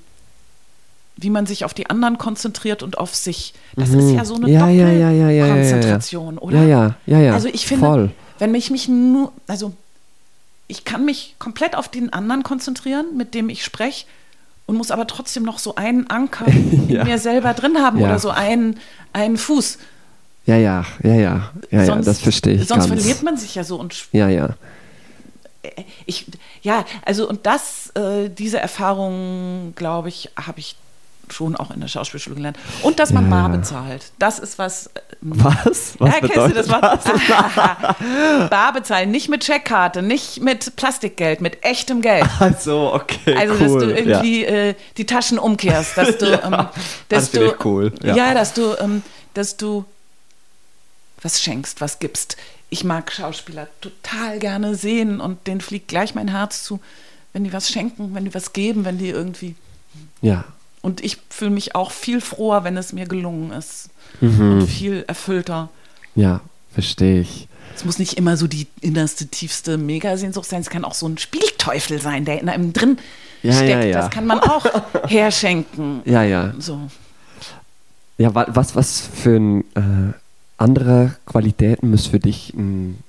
wie man sich auf die anderen konzentriert und auf sich, das Mhm. ist ja so eine Ja, ja, ja, ja, ja, ja, ja, ja. Doppelkonzentration, oder? Ja, ja, ja, ja. Also ich finde, Voll. wenn ich mich nur, also ich kann mich komplett auf den anderen konzentrieren, mit dem ich spreche und muss aber trotzdem noch so einen Anker in Ja. mir selber drin haben Ja. oder so einen, einen Fuß. Ja, ja, ja, ja. Ja, ja, das verstehe ich Sonst ganz. verliert man sich ja so und Ja, ja. ich, ja, also und das, äh, diese Erfahrung, glaube ich, habe ich schon auch in der Schauspielschule gelernt. Und dass man Ja, bar ja. bezahlt. Das ist was. äh, Was? Was ja, kennst du bedeutet das Wort? bar bezahlen, nicht mit Checkkarte, nicht mit Plastikgeld, mit echtem Geld. Also, okay, Also, cool. dass du ja. irgendwie äh, die Taschen umkehrst, dass du, ähm, dass das finde du, ich cool, ja. ja. dass du, ähm, dass du was schenkst, was gibst. Ich mag Schauspieler total gerne sehen und denen fliegt gleich mein Herz zu, wenn die was schenken, wenn die was geben, wenn die irgendwie. Ja. Und ich fühle mich auch viel froher, wenn es mir gelungen ist. Mhm. Und viel erfüllter. Ja, verstehe ich. Es muss nicht immer so die innerste, tiefste Megasehnsucht sein. Es kann auch so ein Spielteufel sein, der in einem drin ja, steckt. Ja, ja. Das kann man auch herschenken. Ja, ja. So. Ja, was, was für ein, äh, andere Qualitäten muss für dich ein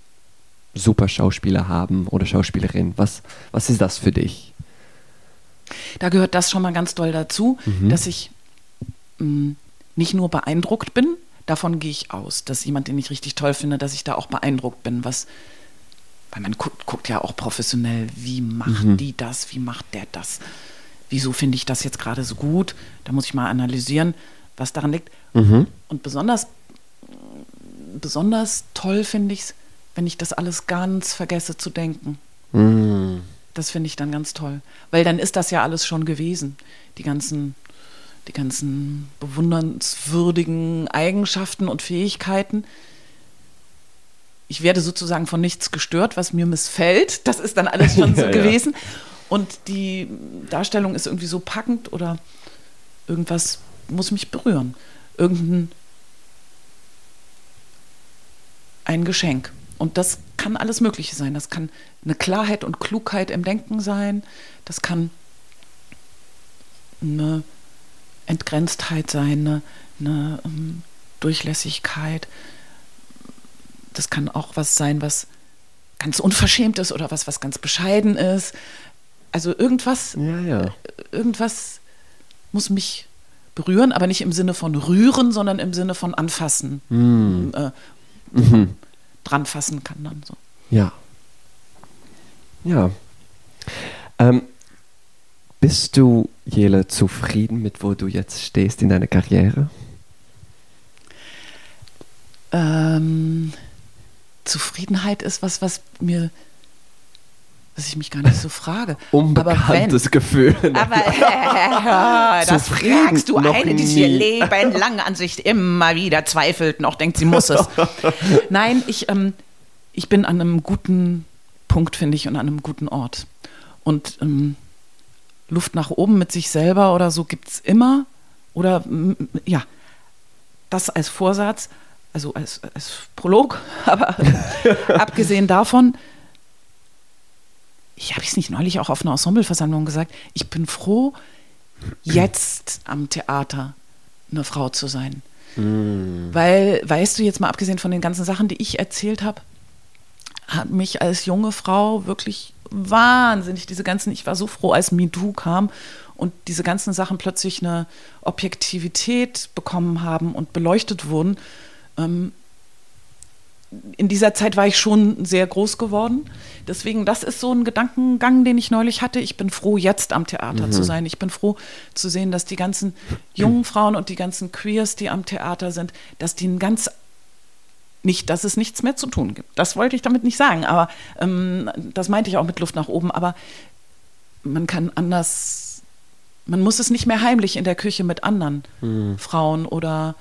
super Schauspieler haben oder Schauspielerin? Was, was ist das für dich? Da gehört das schon mal ganz doll dazu, mhm. dass ich mh, mm, nicht nur beeindruckt bin, davon gehe ich aus, dass jemand, den ich richtig toll finde, dass ich da auch beeindruckt bin, was, weil man guckt, guckt ja auch professionell, wie macht mhm. die das, wie macht der das, wieso finde ich das jetzt gerade so gut, da muss ich mal analysieren, was daran liegt. Mhm. Und besonders, besonders toll finde ich es, wenn ich das alles ganz vergesse zu denken. Mhm. Das finde ich dann ganz toll, weil dann ist das ja alles schon gewesen, die ganzen die ganzen bewundernswürdigen Eigenschaften und Fähigkeiten. Ich werde sozusagen von nichts gestört, was mir missfällt. Das ist dann alles schon so ja, gewesen. Ja. Und die Darstellung ist irgendwie so packend oder irgendwas muss mich berühren. Irgendein ein Geschenk. Und das kann alles Mögliche sein. Das kann eine Klarheit und Klugheit im Denken sein. Das kann eine Entgrenztheit sein, eine, eine um, ähm, Durchlässigkeit. Das kann auch was sein, was ganz unverschämt ist oder was, was ganz bescheiden ist. Also irgendwas, ja, ja. irgendwas muss mich berühren, aber nicht im Sinne von rühren, sondern im Sinne von anfassen. Mm. Äh, mhm. Dran fassen kann dann so. Ja. Ja. Ähm, bist du, Jele, zufrieden mit wo du jetzt stehst in deiner Karriere? Ähm, Zufriedenheit ist was, was mir was ich mich gar nicht so frage. Unbekanntes wenn, Gefühl. Aber äh, das fragst du eine, die ihr Leben lang an sich immer wieder zweifelt, noch denkt, sie muss es. Nein, ich, ähm, ich bin an einem guten Punkt, finde ich, und an einem guten Ort. Und ähm, Luft nach oben mit sich selber oder so gibt es immer. Oder ja, das als Vorsatz, also als, als Prolog, aber abgesehen davon, ich habe es nicht neulich auch auf einer Ensembleversammlung gesagt, ich bin froh, jetzt am Theater eine Frau zu sein. Mm. Weil, weißt du, jetzt mal abgesehen von den ganzen Sachen, die ich erzählt habe, hat mich als junge Frau wirklich wahnsinnig, diese ganzen, ich war so froh, als MeToo kam und diese ganzen Sachen plötzlich eine Objektivität bekommen haben und beleuchtet wurden. Ähm, in dieser Zeit war ich schon sehr groß geworden. Deswegen, das ist so ein Gedankengang, den ich neulich hatte. Ich bin froh, jetzt am Theater mhm. zu sein. Ich bin froh zu sehen, dass die ganzen jungen Frauen und die ganzen Queers, die am Theater sind, dass die einen ganz nicht, dass es nichts mehr zu tun gibt. Das wollte ich damit nicht sagen, aber ähm, das meinte ich auch mit Luft nach oben. Aber man kann anders, man muss es nicht mehr heimlich in der Küche mit anderen mhm. Frauen oder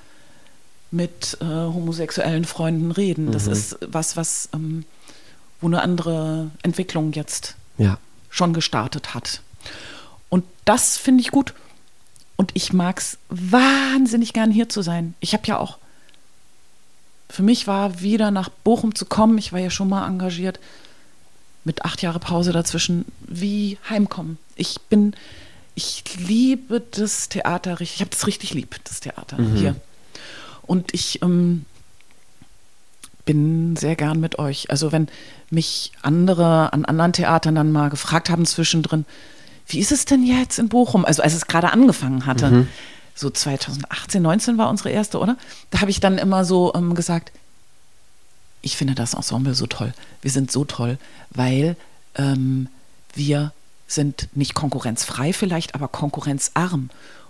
mit äh, homosexuellen Freunden reden. Das mhm. ist was, was ähm, wo eine andere Entwicklung jetzt ja. schon gestartet hat. Und das finde ich gut. Und ich mag es wahnsinnig gern hier zu sein. Ich habe ja auch für mich war wieder nach Bochum zu kommen, ich war ja schon mal engagiert, mit acht Jahre Pause dazwischen, wie heimkommen. Ich bin, ich liebe das Theater richtig, ich habe das richtig lieb, das Theater mhm. hier. Und ich ähm, bin sehr gern mit euch. Also wenn mich andere an anderen Theatern dann mal gefragt haben zwischendrin, wie ist es denn jetzt in Bochum? Also als es gerade angefangen hatte. Mhm so 2018, 19 war unsere erste, oder? Da habe ich dann immer so ähm, gesagt, ich finde das Ensemble so toll. Wir sind so toll, weil ähm, wir sind nicht konkurrenzfrei vielleicht, aber konkurrenzarm.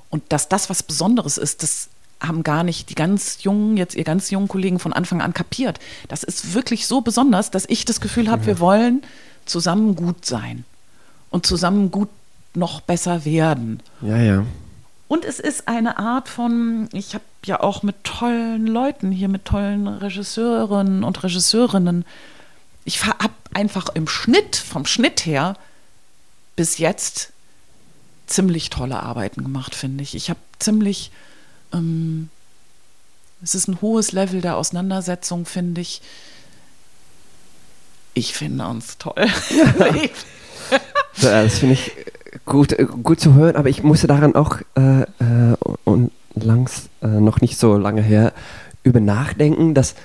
Und dass das was Besonderes ist, das haben gar nicht die ganz jungen, jetzt ihr ganz jungen Kollegen von Anfang an kapiert. Das ist wirklich so besonders, dass ich das Gefühl habe, ja. wir wollen zusammen gut sein und zusammen gut noch besser werden. Ja, ja. Und es ist eine Art von, ich habe ja auch mit tollen Leuten hier, mit tollen Regisseurinnen und Regisseurinnen, ich habe einfach im Schnitt, vom Schnitt her, bis jetzt ziemlich tolle Arbeiten gemacht, finde ich. Ich habe ziemlich, ähm, es ist ein hohes Level der Auseinandersetzung, finde ich. Ich finde uns toll. das finde ich gut, äh, gut zu hören, aber ich musste daran auch äh, äh, und langs äh, noch nicht so lange her über nachdenken, dass,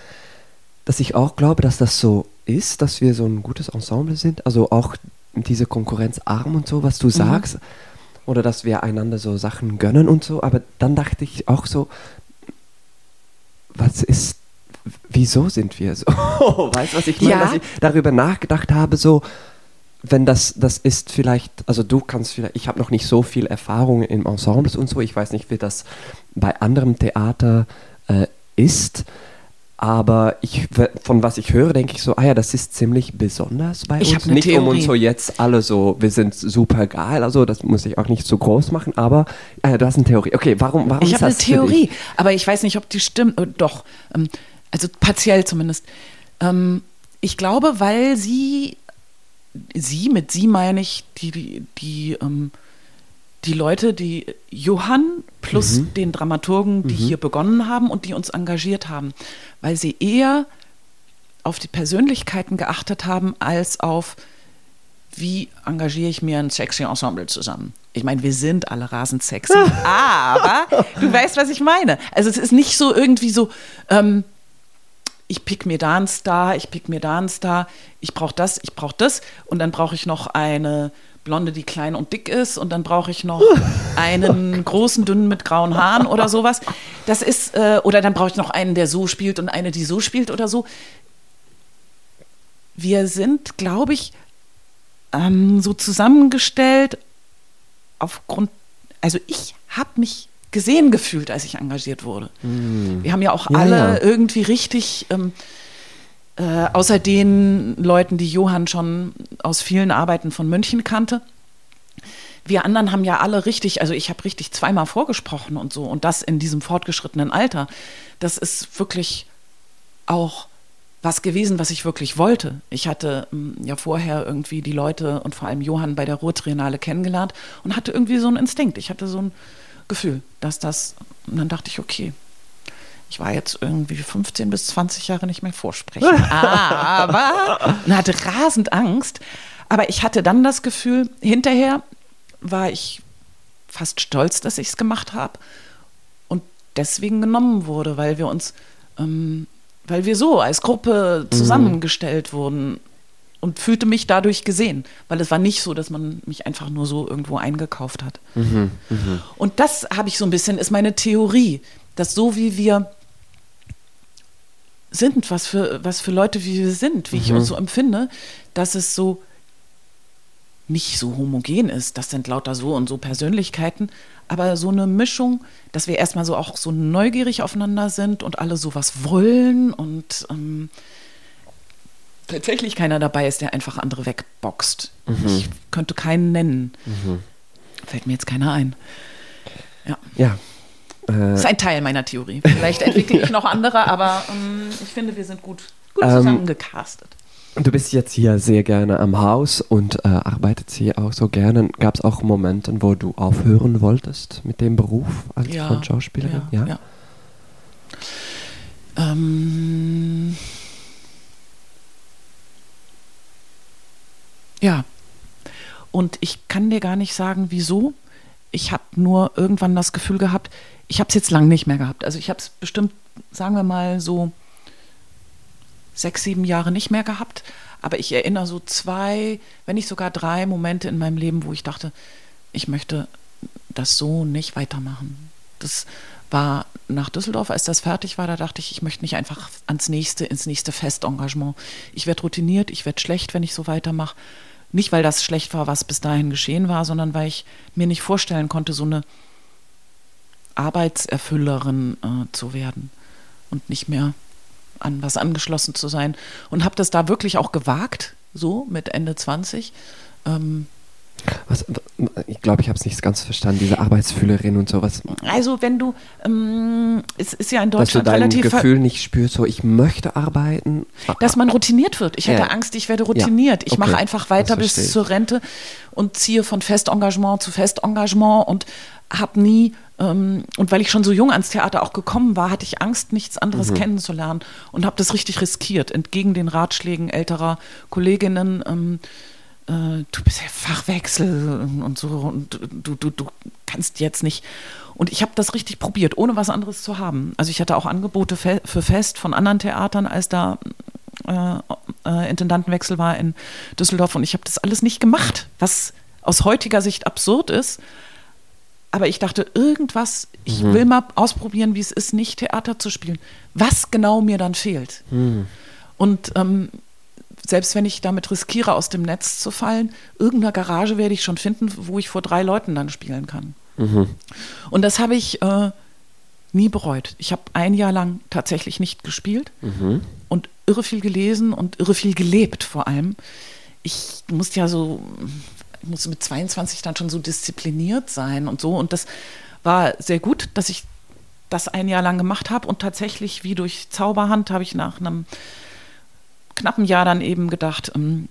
dass ich auch glaube, dass das so ist, dass wir so ein gutes Ensemble sind. Also auch diese Konkurrenzarm und so, was du mhm. sagst. Oder dass wir einander so Sachen gönnen und so. Aber dann dachte ich auch so, was ist, wieso sind wir so? weißt du, was ich meine? Ja. Dass ich darüber nachgedacht habe, so, wenn das, das ist vielleicht, also du kannst vielleicht, ich habe noch nicht so viel Erfahrung in Ensembles und so, ich weiß nicht, wie das bei anderem Theater äh, ist, aber ich, von was ich höre, denke ich so, ah ja, das ist ziemlich besonders bei ich uns. Nicht Theorie. um uns so jetzt alle so, wir sind super geil, also das muss ich auch nicht so groß machen, aber äh, du hast eine Theorie. Okay, warum, warum ich ist das Ich habe eine Theorie, aber ich weiß nicht, ob die stimmt. Äh, doch, ähm, also partiell zumindest. Ähm, ich glaube, weil sie sie, mit sie meine ich die, die, die, ähm, die Leute, die Johann plus mhm. den Dramaturgen, die mhm. hier begonnen haben und die uns engagiert haben, weil sie eher auf die Persönlichkeiten geachtet haben, als auf, wie engagiere ich mir ein sexy Ensemble zusammen. Ich meine, wir sind alle rasend sexy, aber du weißt, was ich meine. Also es ist nicht so irgendwie so, ähm, ich pick mir da einen Star, ich pick mir da einen Star, ich brauche das, ich brauche das und dann brauche ich noch eine Blonde, die klein und dick ist und dann brauche ich noch einen großen, dünnen mit grauen Haaren oder sowas. Das ist, äh, oder dann brauche ich noch einen, der so spielt und eine, die so spielt oder so. Wir sind, glaube ich, ähm, so zusammengestellt aufgrund, also ich habe mich gesehen gefühlt, als ich engagiert wurde. Mm. Wir haben ja auch ja, alle ja. irgendwie richtig, ähm, äh, außer den Leuten, die Johann schon aus vielen Arbeiten von München kannte, wir anderen haben ja alle richtig, also ich habe richtig zweimal vorgesprochen und so und das in diesem fortgeschrittenen Alter. Das ist wirklich auch was gewesen, was ich wirklich wollte. Ich hatte ähm, ja vorher irgendwie die Leute und vor allem Johann bei der Ruhrtriennale kennengelernt und hatte irgendwie so einen Instinkt. Ich hatte so ein Gefühl, dass das, und dann dachte ich, okay, ich war jetzt irgendwie 15 bis 20 Jahre nicht mehr vorsprechen, aber und hatte rasend Angst. Aber ich hatte dann das Gefühl, hinterher war ich fast stolz, dass ich es gemacht habe und deswegen genommen wurde, weil wir uns, ähm, weil wir so als Gruppe mhm. zusammengestellt mhm. wurden und fühlte mich dadurch gesehen, weil es war nicht so, dass man mich einfach nur so irgendwo eingekauft hat. Mhm, mh. Und das habe ich so ein bisschen, ist meine Theorie, dass so wie wir sind, was für, was für Leute wie wir sind, wie mhm. ich uns so empfinde, dass es so nicht so homogen ist. Das sind lauter so und so Persönlichkeiten, aber so eine Mischung, dass wir erstmal so auch so neugierig aufeinander sind und alle sowas wollen und ähm, tatsächlich keiner dabei ist, der einfach andere wegboxt. Mhm. Ich könnte keinen nennen. Mhm. Fällt mir jetzt keiner ein. Ja. Ja. Äh, das ist ein Teil meiner Theorie. Vielleicht entwickle ich noch andere, aber ähm, ich finde, wir sind gut, gut ähm, zusammengecastet. Du bist jetzt hier sehr gerne am Haus und äh, arbeitest hier auch so gerne. Gab es auch Momente, wo du aufhören wolltest mit dem Beruf als ja, Schauspielerin? Ja. ja? ja. Ähm, Ja. Und ich kann dir gar nicht sagen, wieso. Ich habe nur irgendwann das Gefühl gehabt, ich habe es jetzt lang nicht mehr gehabt. Also ich habe es bestimmt, sagen wir mal, so sechs, sieben Jahre nicht mehr gehabt. Aber ich erinnere so zwei, wenn nicht sogar drei Momente in meinem Leben, wo ich dachte, ich möchte das so nicht weitermachen. Das war nach Düsseldorf, als das fertig war, da dachte ich, ich möchte nicht einfach ans nächste, ins nächste Festengagement. Ich werde routiniert, ich werde schlecht, wenn ich so weitermache. Nicht, weil das schlecht war, was bis dahin geschehen war, sondern weil ich mir nicht vorstellen konnte, so eine Arbeitserfüllerin äh, zu werden und nicht mehr an was angeschlossen zu sein. Und habe das da wirklich auch gewagt, so mit Ende 20. Ähm, was, Ich glaube, ich habe es nicht ganz verstanden, diese Arbeitsfühlerin und sowas. Also wenn du, ähm, es ist ja in Dass du Deutschland dein relativ... Gefühl nicht spürst, so ich möchte arbeiten. dass man routiniert wird. Ich Ja. hatte Angst, ich werde routiniert. Ich okay. mache einfach weiter bis ich. zur Rente und ziehe von Festengagement zu Festengagement und habe nie, ähm, und weil ich schon so jung ans Theater auch gekommen war, hatte ich Angst, nichts anderes kennenzulernen und habe das richtig riskiert, entgegen den Ratschlägen älterer Kolleginnen. Ähm, äh, du bist ja Fachwechsel und so und du, du, du kannst jetzt nicht. Und ich habe das richtig probiert, ohne was anderes zu haben. Also ich hatte auch Angebote fe für Fest von anderen Theatern, als da äh, äh, Intendantenwechsel war in Düsseldorf und ich habe das alles nicht gemacht, was aus heutiger Sicht absurd ist. Aber ich dachte, irgendwas, ich will mal ausprobieren, wie es ist, nicht Theater zu spielen. Was genau mir dann fehlt. Und ähm, selbst wenn ich damit riskiere, aus dem Netz zu fallen, irgendeine Garage werde ich schon finden, wo ich vor drei Leuten dann spielen kann. Und das habe ich äh, nie bereut. Ich habe ein Jahr lang tatsächlich nicht gespielt und irre viel gelesen und irre viel gelebt vor allem. Ich musste ja so, ich musste mit 22 dann schon so diszipliniert sein und so. Und das war sehr gut, dass ich das ein Jahr lang gemacht habe. Und tatsächlich, wie durch Zauberhand, habe ich nach einem knappen Jahr dann eben gedacht, ähm,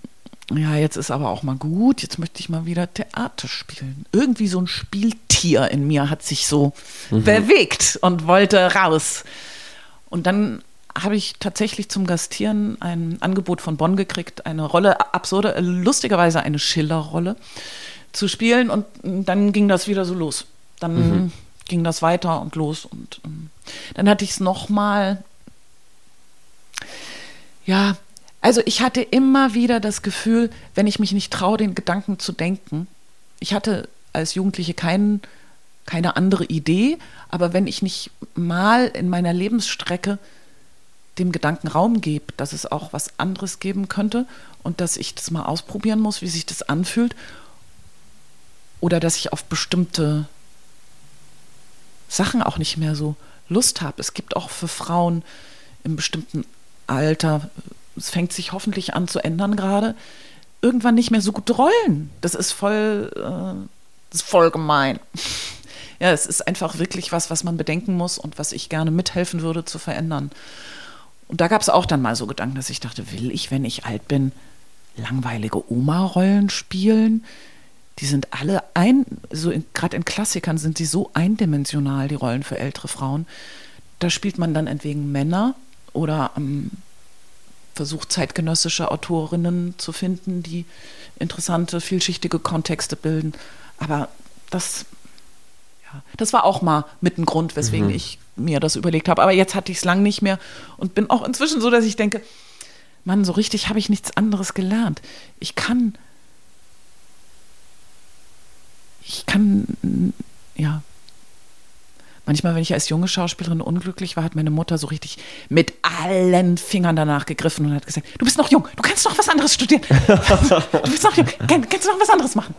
ja, jetzt ist aber auch mal gut, jetzt möchte ich mal wieder Theater spielen. Irgendwie so ein Spieltier in mir hat sich so bewegt und wollte raus. Und dann habe ich tatsächlich zum Gastieren ein Angebot von Bonn gekriegt, eine Rolle, absurde, lustigerweise eine Schiller-Rolle zu spielen. Und dann ging das wieder so los. Dann ging das weiter und los. Und ähm, dann hatte ich es nochmal ja, also ich hatte immer wieder das Gefühl, wenn ich mich nicht traue, den Gedanken zu denken, ich hatte als Jugendliche keinen, keine andere Idee, aber wenn ich nicht mal in meiner Lebensstrecke dem Gedanken Raum gebe, dass es auch was anderes geben könnte und dass ich das mal ausprobieren muss, wie sich das anfühlt, oder dass ich auf bestimmte Sachen auch nicht mehr so Lust habe. Es gibt auch für Frauen im bestimmten Alter, es fängt sich hoffentlich an zu ändern gerade, irgendwann nicht mehr so gut rollen. Das ist voll, äh, das ist voll gemein. Ja, es ist einfach wirklich was, was man bedenken muss und was ich gerne mithelfen würde zu verändern. Und da gab es auch dann mal so Gedanken, dass ich dachte, will ich, wenn ich alt bin, langweilige Oma-Rollen spielen? Die sind alle ein, so gerade in Klassikern sind die so eindimensional, die Rollen für ältere Frauen. Da spielt man dann entweder Männer oder ähm, versucht zeitgenössische Autorinnen zu finden, die interessante, vielschichtige Kontexte bilden. Aber das, ja, das war auch mal mit ein Grund, weswegen ich mir das überlegt habe. Aber jetzt hatte ich es lang nicht mehr und bin auch inzwischen so, dass ich denke, Mann, so richtig habe ich nichts anderes gelernt. Ich kann, ich kann, ja, Manchmal, wenn ich als junge Schauspielerin unglücklich war, hat meine Mutter so richtig mit allen Fingern danach gegriffen und hat gesagt, du bist noch jung, du kannst noch was anderes studieren. Du bist noch jung, kann, kannst du noch was anderes machen.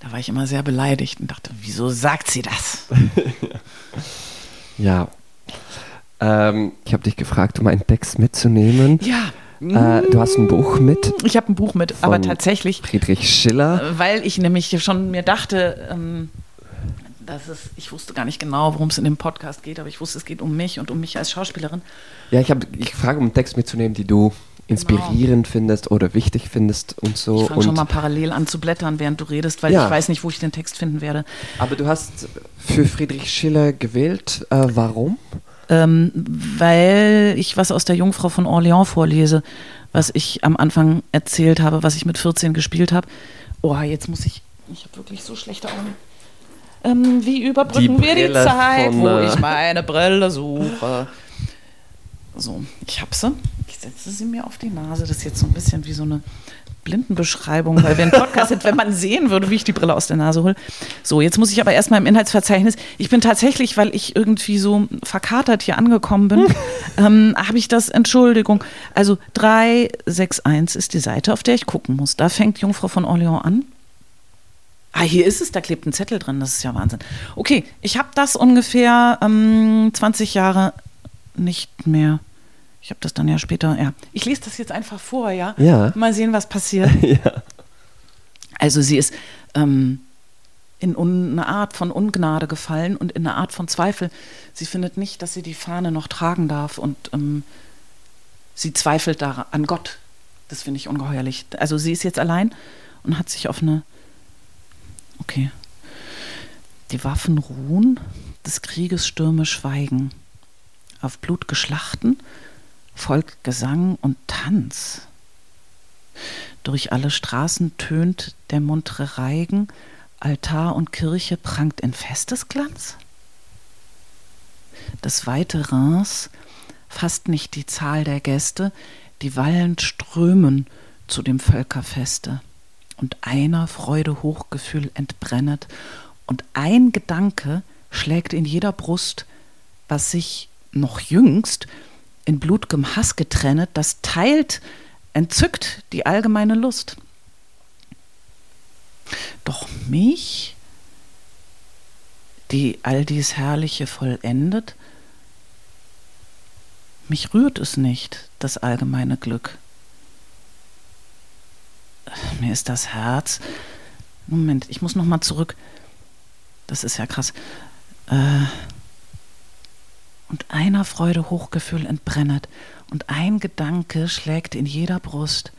Da war ich immer sehr beleidigt und dachte, wieso sagt sie das? Ja. Ähm, ich habe dich gefragt, um einen Text mitzunehmen. Ja, Äh, du hast ein Buch mit, ich habe ein Buch mit, aber tatsächlich, Friedrich Schiller. weil ich nämlich schon mir dachte, ähm, dass es, ich wusste gar nicht genau, worum es in dem Podcast geht, aber ich wusste, es geht um mich und um mich als Schauspielerin. Ja, ich habe ich frage, um einen Text mitzunehmen, die du inspirierend findest oder wichtig findest und so. Ich fange schon mal parallel an zu blättern, während du redest, weil Ja. ich weiß nicht, wo ich den Text finden werde. aber du hast für Friedrich Schiller gewählt. Äh, warum? Ähm, weil ich was aus der Jungfrau von Orléans vorlese, was ich am Anfang erzählt habe, was ich mit 14 gespielt habe. Oh, jetzt muss ich. Ich habe wirklich so schlechte Augen. Ähm, wie überbrücken Die wir die Zeit, von, wo äh, ich meine Brille suche? So, ich habe sie. Ich setze sie mir auf die Nase. Das ist jetzt so ein bisschen wie so eine Blindenbeschreibung, weil wir ein Podcast sind, wenn man sehen würde, wie ich die Brille aus der Nase hole. So, jetzt muss ich aber erstmal im Inhaltsverzeichnis. Ich bin tatsächlich, weil ich irgendwie so verkatert hier angekommen bin, ähm, habe ich das, Entschuldigung. Also 361 ist die Seite, auf der ich gucken muss. Da fängt Jungfrau von Orléans an. Ah, hier ist es, da klebt ein Zettel drin, das ist ja Wahnsinn. Okay, ich habe das ungefähr ähm, 20 Jahre nicht mehr. Ich habe das dann ja später, ja. Ich lese das jetzt einfach vor, ja? Ja. Mal sehen, was passiert. ja. Also sie ist ähm, in eine Art von Ungnade gefallen und in eine Art von Zweifel. Sie findet nicht, dass sie die Fahne noch tragen darf und ähm, sie zweifelt daran an Gott. Das finde ich ungeheuerlich. Also sie ist jetzt allein und hat sich auf eine. Okay. Die Waffen ruhen, des Krieges Stürme schweigen. Auf blutgeschlachten folgt Gesang und Tanz. Durch alle Straßen tönt der muntere Reigen, Altar und Kirche prangt in Festesglanz? Das weite Reims fasst nicht die Zahl der Gäste, die wallend strömen zu dem Völkerfeste. Und einer Freude Hochgefühl entbrennet, und ein Gedanke schlägt in jeder Brust, was sich noch jüngst in blutgem Hass getrennet, das teilt, entzückt die allgemeine Lust. Doch mich, die all dies Herrliche vollendet, mich rührt es nicht, das allgemeine Glück. Mir ist das Herz. Moment, ich muss noch mal zurück. Das ist ja krass. Äh, und einer Freude Hochgefühl entbrennet, und ein Gedanke schlägt in jeder Brust,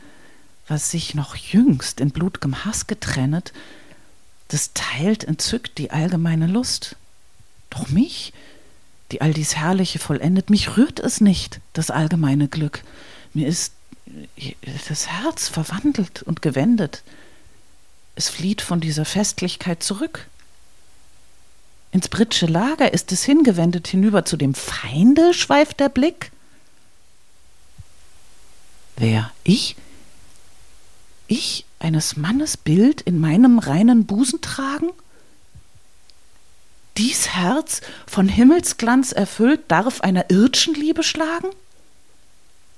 was sich noch jüngst in blutgem Hass getrennet, das teilt entzückt die allgemeine Lust. Doch mich, die all dies Herrliche vollendet, mich rührt es nicht, das allgemeine Glück. Mir ist das Herz verwandelt und gewendet. Es flieht von dieser Festlichkeit zurück. Ins britsche Lager ist es hingewendet, hinüber zu dem Feinde schweift der Blick. Wer? Ich? Ich eines Mannes Bild in meinem reinen Busen tragen? Dies Herz von Himmelsglanz erfüllt darf einer irdschen Liebe schlagen?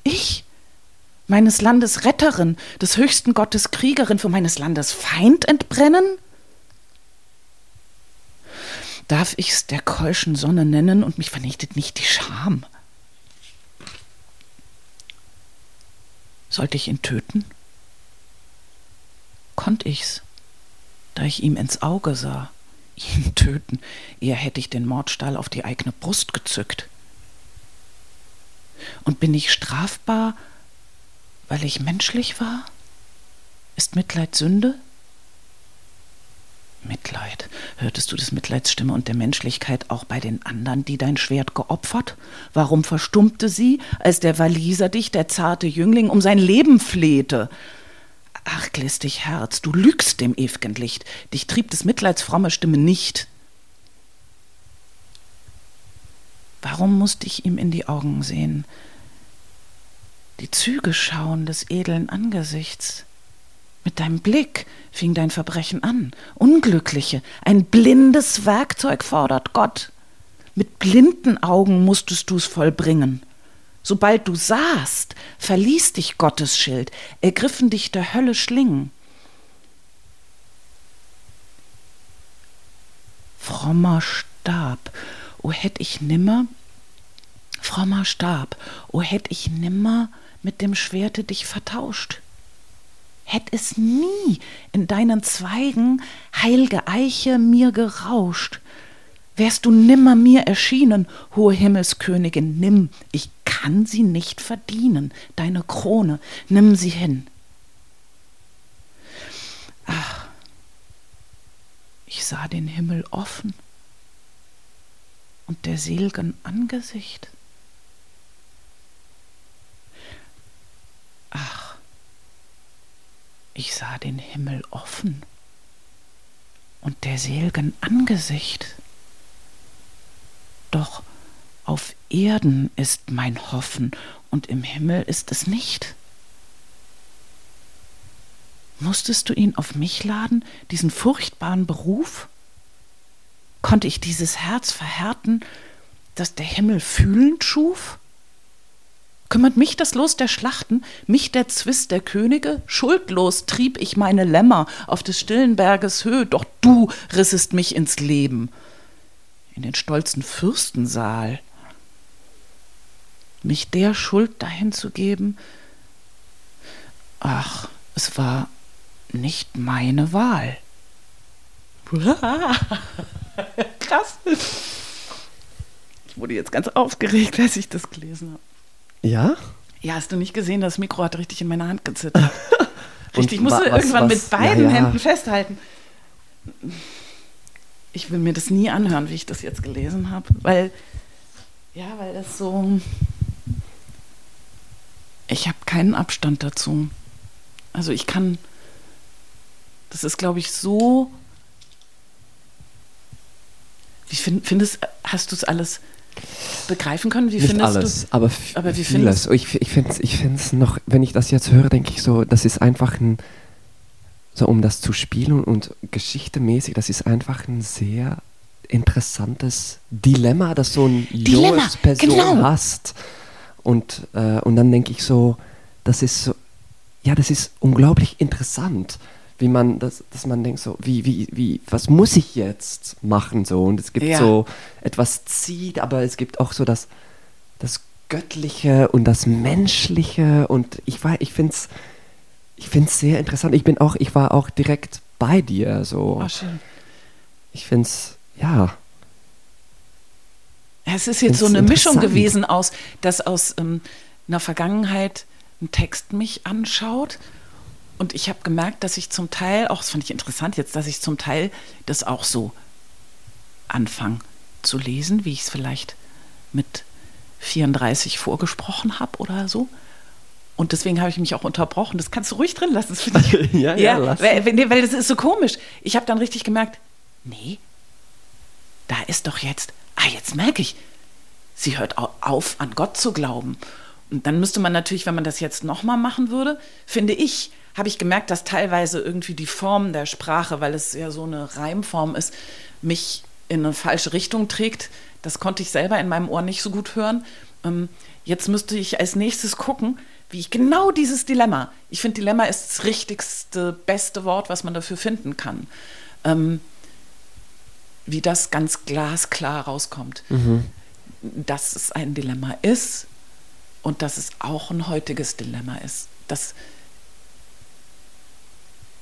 Ich, meines Landes Retterin, des höchsten Gottes Kriegerin, für meines Landes Feind entbrennen? Darf ich's der keuschen Sonne nennen und mich vernichtet nicht die Scham? Sollte ich ihn töten? konnt ich's, da ich ihm ins Auge sah. Ihn töten, eher hätte ich den Mordstahl auf die eigene Brust gezückt. Und bin ich strafbar, weil ich menschlich war? Ist Mitleid Sünde? Mitleid. Hörtest du des Mitleids Stimme und der Menschlichkeit auch bei den anderen, die dein Schwert geopfert? Warum verstummte sie, als der Waliser dich, der zarte Jüngling, um sein Leben flehte? Arglistig Herz, du lügst dem ew'gen Licht, dich trieb des Mitleids fromme Stimme nicht. Warum musst ich ihm in die Augen sehen, die Züge schauen des edlen Angesichts? Mit deinem Blick fing dein Verbrechen an, Unglückliche, ein blindes Werkzeug fordert Gott. Mit blinden Augen mußtest du's vollbringen. Sobald du sahst, verließ dich Gottes Schild, ergriffen dich der Hölle Schlingen. Frommer Stab, o hätt ich nimmer, frommer Stab, o hätt ich nimmer mit dem Schwerte dich vertauscht. Hätt es nie in deinen Zweigen, heilge Eiche, mir gerauscht, wärst du nimmer mir erschienen, hohe Himmelskönigin, nimm, ich kann sie nicht verdienen, deine Krone, nimm sie hin. Ach, ich sah den Himmel offen und der selgen Angesicht. Ach, ich sah den Himmel offen und der selgen Angesicht. Doch auf Erden ist mein Hoffen und im Himmel ist es nicht. Musstest du ihn auf mich laden, diesen furchtbaren Beruf? Konnte ich dieses Herz verhärten, das der Himmel fühlend schuf? Kümmert mich das Los der Schlachten, mich der Zwist der Könige? Schuldlos trieb ich meine Lämmer auf des stillen Berges Höhe, doch du rissest mich ins Leben in den stolzen Fürstensaal. Mich der Schuld dahin zu geben, ach, es war nicht meine Wahl. Krass. Ich wurde jetzt ganz aufgeregt, als ich das gelesen habe. Ja? Ja, hast du nicht gesehen, das Mikro hat richtig in meiner Hand gezittert. richtig, ich musste wa- was- irgendwann was- mit beiden ja, ja. Händen festhalten. Ich will mir das nie anhören, wie ich das jetzt gelesen habe, weil, ja, weil das so. Ich habe keinen Abstand dazu. Also ich kann. Das ist, glaube ich, so. Wie find, findest, hast du es alles begreifen können? Wie Nicht findest alles, du? aber, aber wie vieles. findest- Ich, ich finde es ich find's noch, wenn ich das jetzt höre, denke ich so, das ist einfach ein, so um das zu spielen und geschichtemäßig, das ist einfach ein sehr interessantes Dilemma, das so ein junges Person genau. hast. Und, äh, und dann denke ich so, das ist so, ja, das ist unglaublich interessant, wie man das, dass man denkt so, wie, wie, wie, was muss ich jetzt machen so? Und es gibt Ja. so etwas zieht, aber es gibt auch so das, das Göttliche und das Menschliche und ich war, ich finde es, ich finde es sehr interessant. Ich bin auch, ich war auch direkt bei dir so. Ah, schön. Ich finde es, ja, Es ist jetzt so eine Mischung gewesen aus, dass aus ähm, einer Vergangenheit ein Text mich anschaut. Und ich habe gemerkt, dass ich zum Teil, auch das fand ich interessant jetzt, dass ich zum Teil das auch so anfange zu lesen, wie ich es vielleicht mit 34 vorgesprochen habe oder so. Und deswegen habe ich mich auch unterbrochen. Das kannst du ruhig drin lassen. Das finde ich, Ja, ja, lass. weil, weil, das ist so komisch. Ich habe dann richtig gemerkt, nee, da ist doch jetzt, ah, jetzt merke ich, sie hört au- auf, an Gott zu glauben. Und dann müsste man natürlich, wenn man das jetzt nochmal machen würde, finde ich, habe ich gemerkt, dass teilweise irgendwie die Form der Sprache, weil es ja so eine Reimform ist, mich in eine falsche Richtung trägt. Das konnte ich selber in meinem Ohr nicht so gut hören. Ähm, jetzt müsste ich als nächstes gucken, wie ich genau dieses Dilemma, ich finde Dilemma ist das richtigste, beste Wort, was man dafür finden kann. Ähm, wie das ganz glasklar rauskommt. Dass es ein Dilemma ist und dass es auch ein heutiges Dilemma ist. Das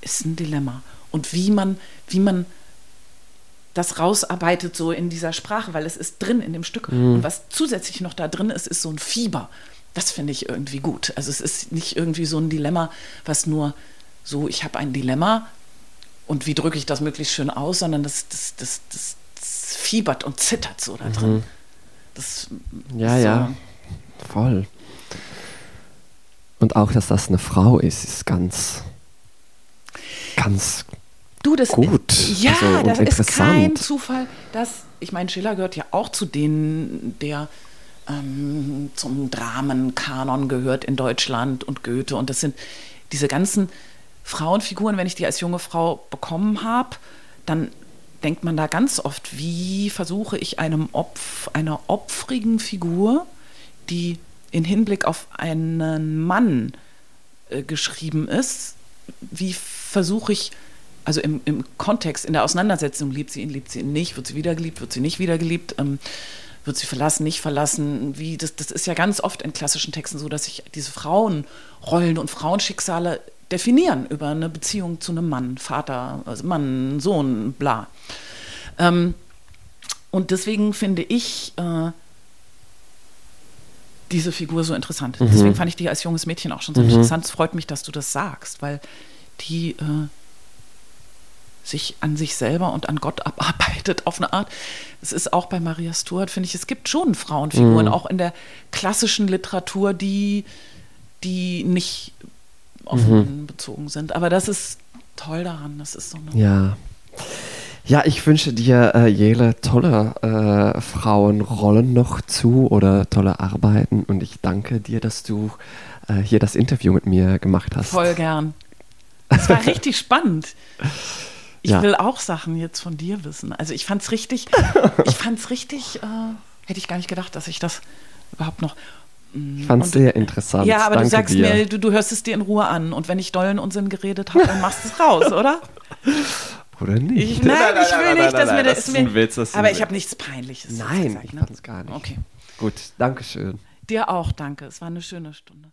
ist ein Dilemma. Und wie man, wie man das rausarbeitet so in dieser Sprache, weil es ist drin in dem Stück. Und was zusätzlich noch da drin ist, ist so ein Fieber. Das finde ich irgendwie gut. Also es ist nicht irgendwie so ein Dilemma, was nur so, ich habe ein Dilemma und wie drücke ich das möglichst schön aus, sondern das, das, das, das, das fiebert und zittert so da drin. Das ja, ist ja, voll. Und auch, dass das eine Frau ist, ist ganz, ganz Du, das Gut, Ja, also, und das ist kein. Zufall, dass, ich meine, Schiller gehört ja auch zu denen, der ähm, zum Dramenkanon gehört in Deutschland und Goethe. Und das sind diese ganzen Frauenfiguren, wenn ich die als junge Frau bekommen habe, dann denkt man da ganz oft, wie versuche ich einem Opf, einer opfrigen Figur, die in Hinblick auf einen Mann äh, geschrieben ist, wie versuche ich, also im, im Kontext, in der Auseinandersetzung, liebt sie ihn, liebt sie ihn nicht, wird sie wiedergeliebt, wird sie nicht wiedergeliebt, ähm, wird sie verlassen, nicht verlassen, wie, das, das ist ja ganz oft in klassischen Texten so, dass sich diese Frauenrollen und Frauenschicksale definieren über eine Beziehung zu einem Mann, Vater, also Mann, Sohn, bla. Ähm, und deswegen finde ich äh, diese Figur so interessant. Deswegen fand ich die als junges Mädchen auch schon so interessant. Es freut mich, dass du das sagst, weil die äh, sich an sich selber und an Gott abarbeitet auf eine Art. Es ist auch bei Maria Stuart, finde ich, es gibt schon Frauenfiguren, auch in der klassischen Literatur, die, die nicht auf Mann bezogen sind. Aber das ist toll daran. Das ist so eine Ja. Ja, ich wünsche dir äh, jede tolle äh, Frauenrollen noch zu oder tolle Arbeiten und ich danke dir, dass du äh, hier das Interview mit mir gemacht hast. Voll gern. Es war richtig spannend. Ich Ja. will auch Sachen jetzt von dir wissen. Also ich fand's richtig, ich fand's richtig, äh, hätte ich gar nicht gedacht, dass ich das überhaupt noch. Ich fand es Und- sehr interessant. Ja, aber danke du sagst dir. mir, du, du hörst es dir in Ruhe an und wenn ich dollen Unsinn geredet habe, dann machst du es raus, oder? Oder nicht? Ich, nein, ich will nicht, dass mir das, das ist mir, ein Witz, das Aber ich habe nichts Peinliches. Nein, gesagt, ich ne? fand es gar nicht. Okay. Gut, danke schön. Dir auch, danke. Es war eine schöne Stunde.